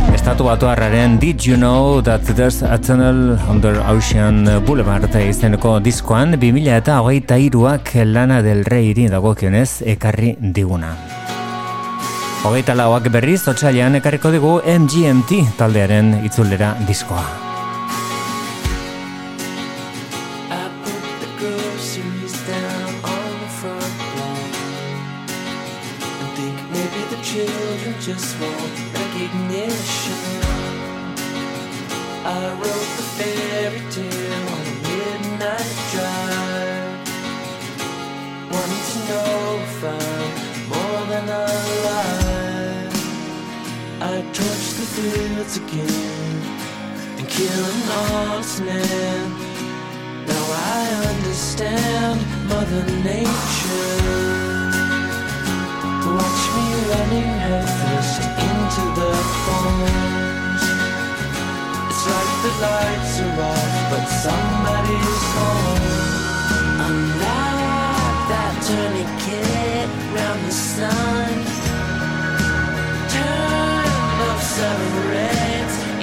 estatu batu harraren Did You Know That There's a Tunnel Under Ocean Boulevard izeneko diskoan 2000 eta hogeita iruak Lana del Rey iri dagokionez ekarri diguna Hogeita lauak berriz, otxailean ekarriko dugu MGMT taldearen itzulera diskoa.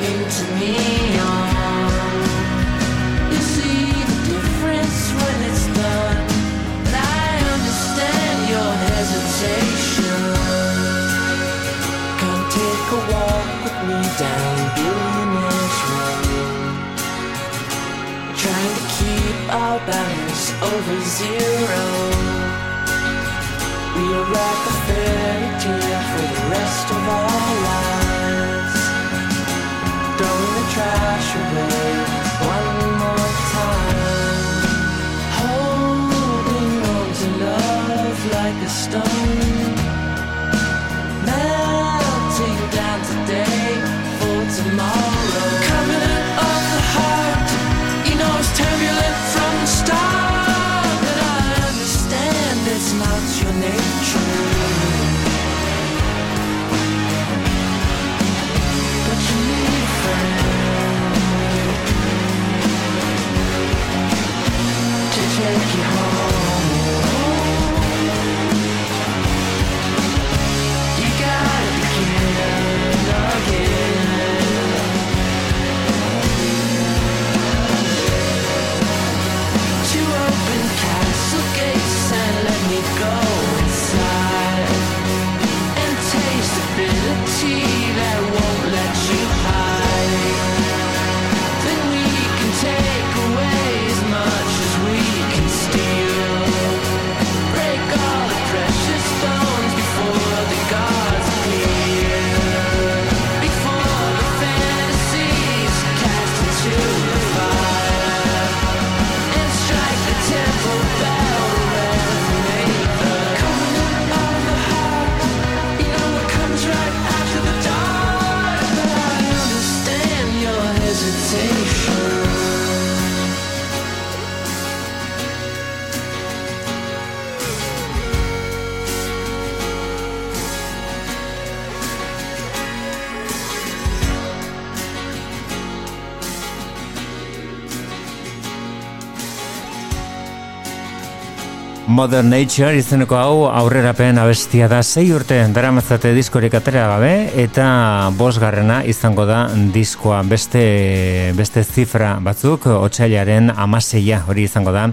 into me, You see the difference when it's done, and I understand your hesitation. Come take a walk with me down Billionaire's Road, trying to keep our balance over zero. We'll write the fairy tale for the rest of our lives. Trash away one more time. Holding on to love like a stone. Melting Modern Nature izeneko hau aurrerapen abestia da. Sei urte daramazate diskorik atera gabe eta bosgarrena izango da diskoa. Beste beste zifra batzuk otsailaren amaseia hori izango da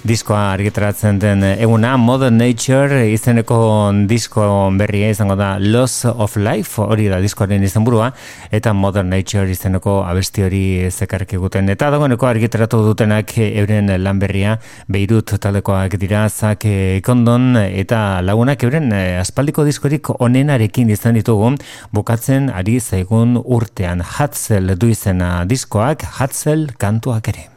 diskoa argitaratzen den eguna Modern Nature izeneko disko berria izango da Loss of Life hori da diskoaren izenburua eta Modern Nature izeneko abesti hori zekarrik eguten. Eta dagoeneko argitaratu dutenak euren lan berria Beirut taldekoak dira Zak Kondon eta lagunak euren aspaldiko diskorik onenarekin izan ditugu. Bukatzen ari zaigun urtean Hatzel du izena diskoak Hatzel kantuak ere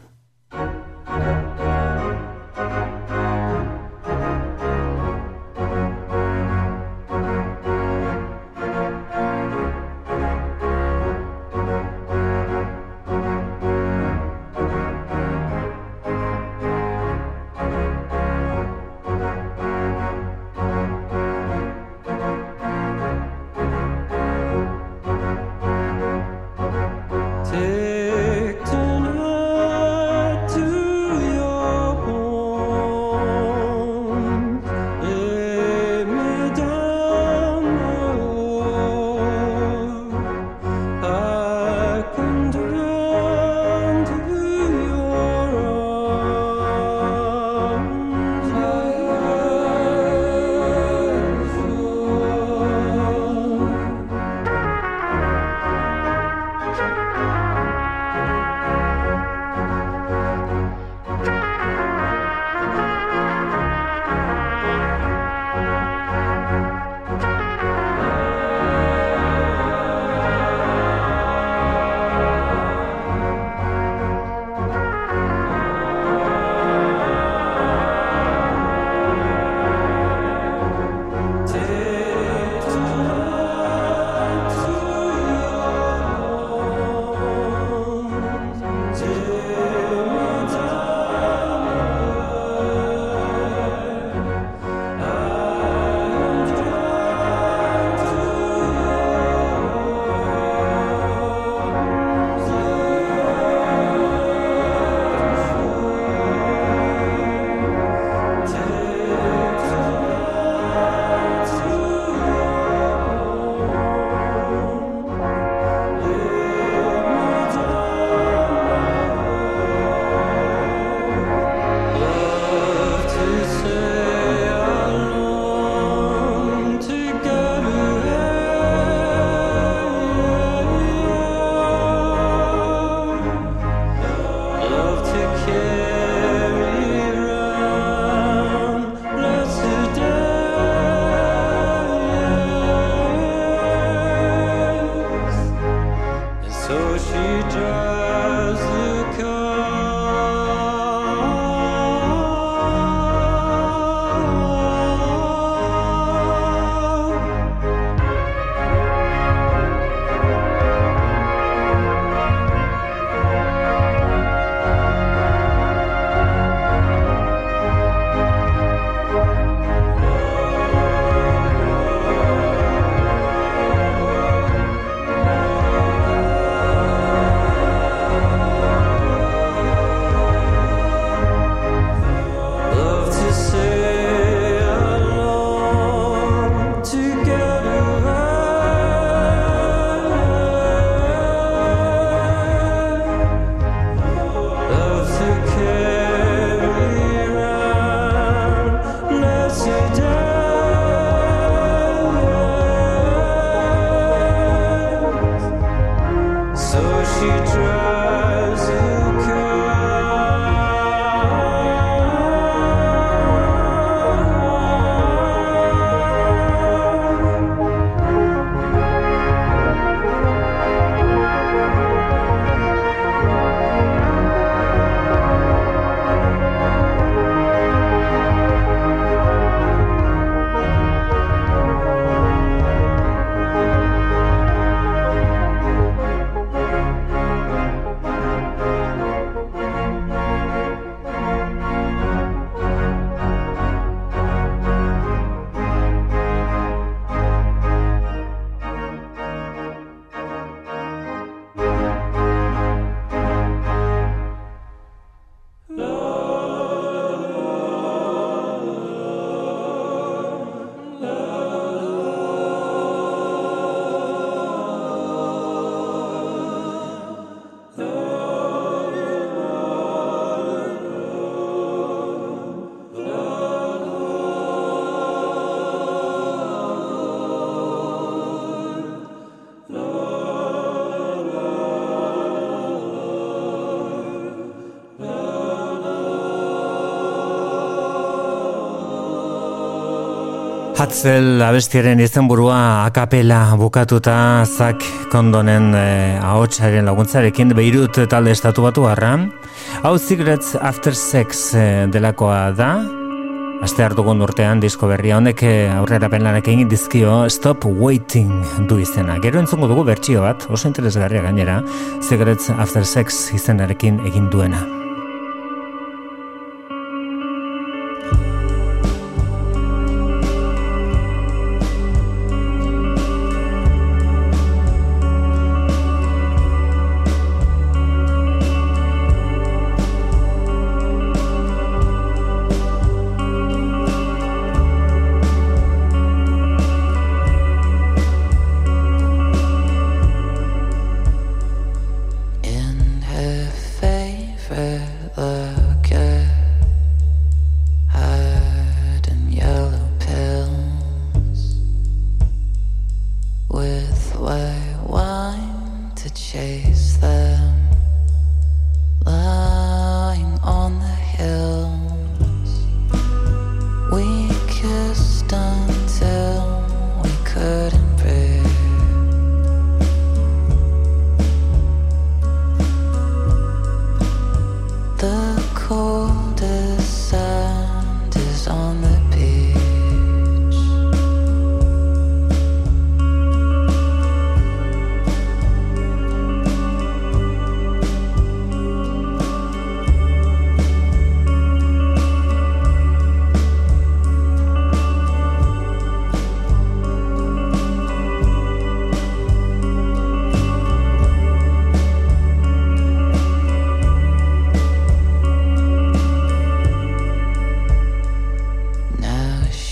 Hatzel abestiaren izenburua akapela bukatuta Zak Kondonen eh, ahotsaren laguntzarekin Beirut talde estatu batu harra. Hau Cigarettes After Sex eh, delakoa da. Aste hartugun urtean disko berria honek eh, aurrera penlanak egin dizkio Stop Waiting du izena. Gero entzungo dugu bertsio bat, oso interesgarria gainera, Cigarettes After Sex izenarekin egin duena.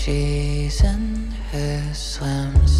She's in her swimsuit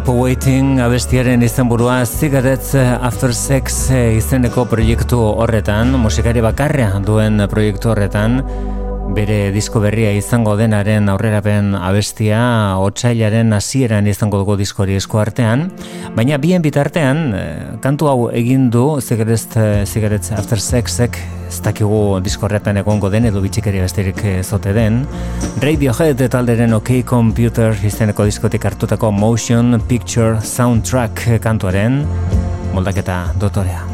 Stop Waiting abestiaren izenburua Cigarettes After Sex izeneko proiektu horretan, musikari bakarra duen proiektu horretan, bere disko berria izango denaren aurrerapen abestia otsailaren hasieran izango dugu diskori esku artean, baina bien bitartean eh, kantu hau egin du Cigarettes, eh, Cigarettes After Sexek ez dakigu diskorretan egongo den edo bitxikeri besterik eh, zote den Radiohead talderen OK Computer izeneko diskotik hartutako Motion Picture Soundtrack kantuaren moldaketa dotorea.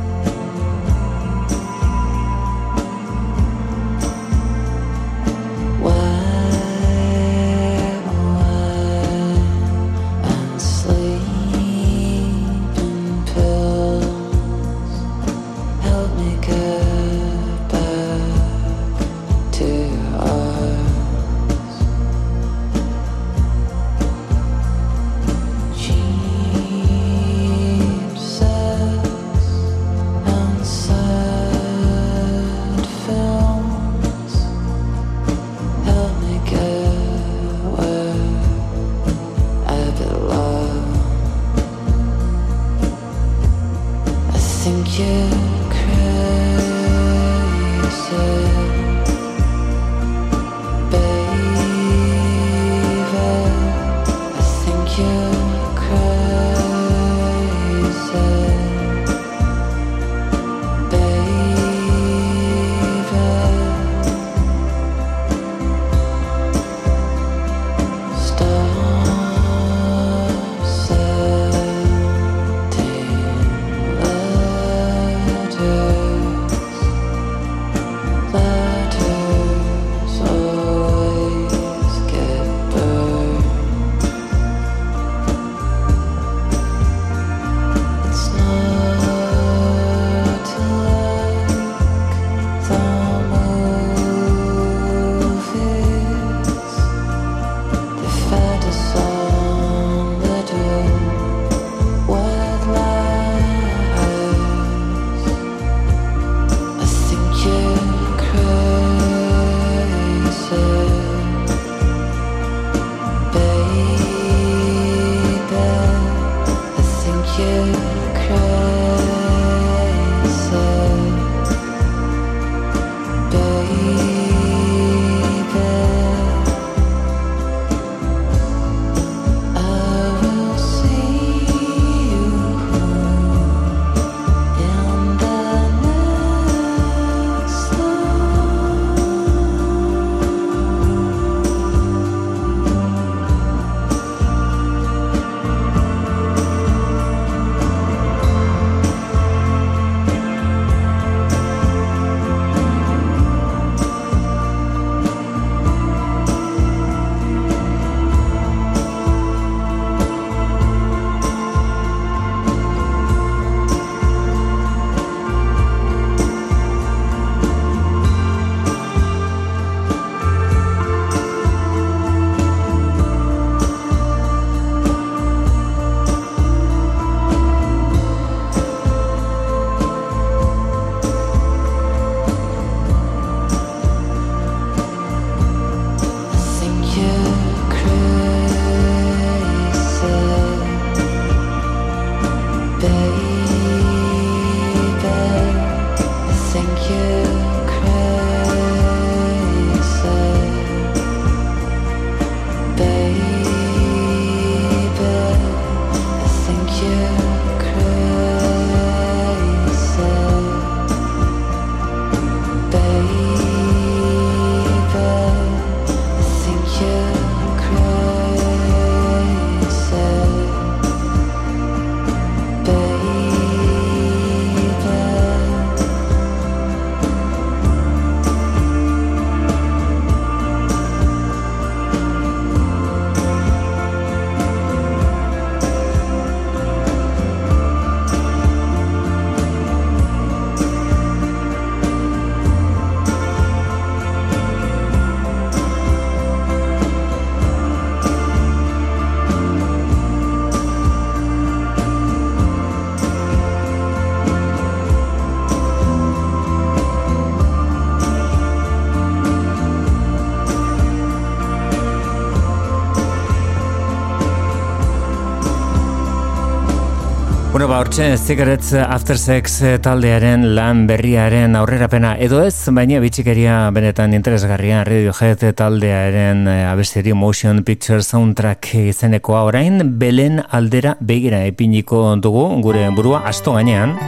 Bueno, ba, hortxe, Cigarettes After Sex eh, taldearen lan berriaren aurrerapena edo ez, baina bitxikeria benetan interesgarria Radiohead taldearen eh, abesteri Motion Picture Soundtrack izenekoa orain Belen aldera begira epiniko dugu gure burua asto gainean.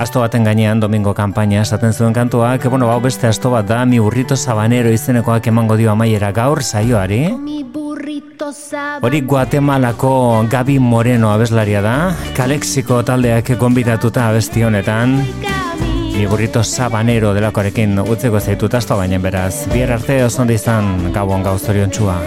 Asto baten gainean domingo kanpaina esaten zuen kantuak, bueno, ba, beste asto bat da, mi burrito sabanero izenekoak emango dio amaiera gaur saioari. Hori Guatemalako Gabi Moreno abeslaria da, Kalexiko taldeak gonbidatuta abesti honetan. Mi burrito sabanero delakoarekin utzeko zaitut asto bainen beraz. Bier arte oso izan gabon gauzorion txua.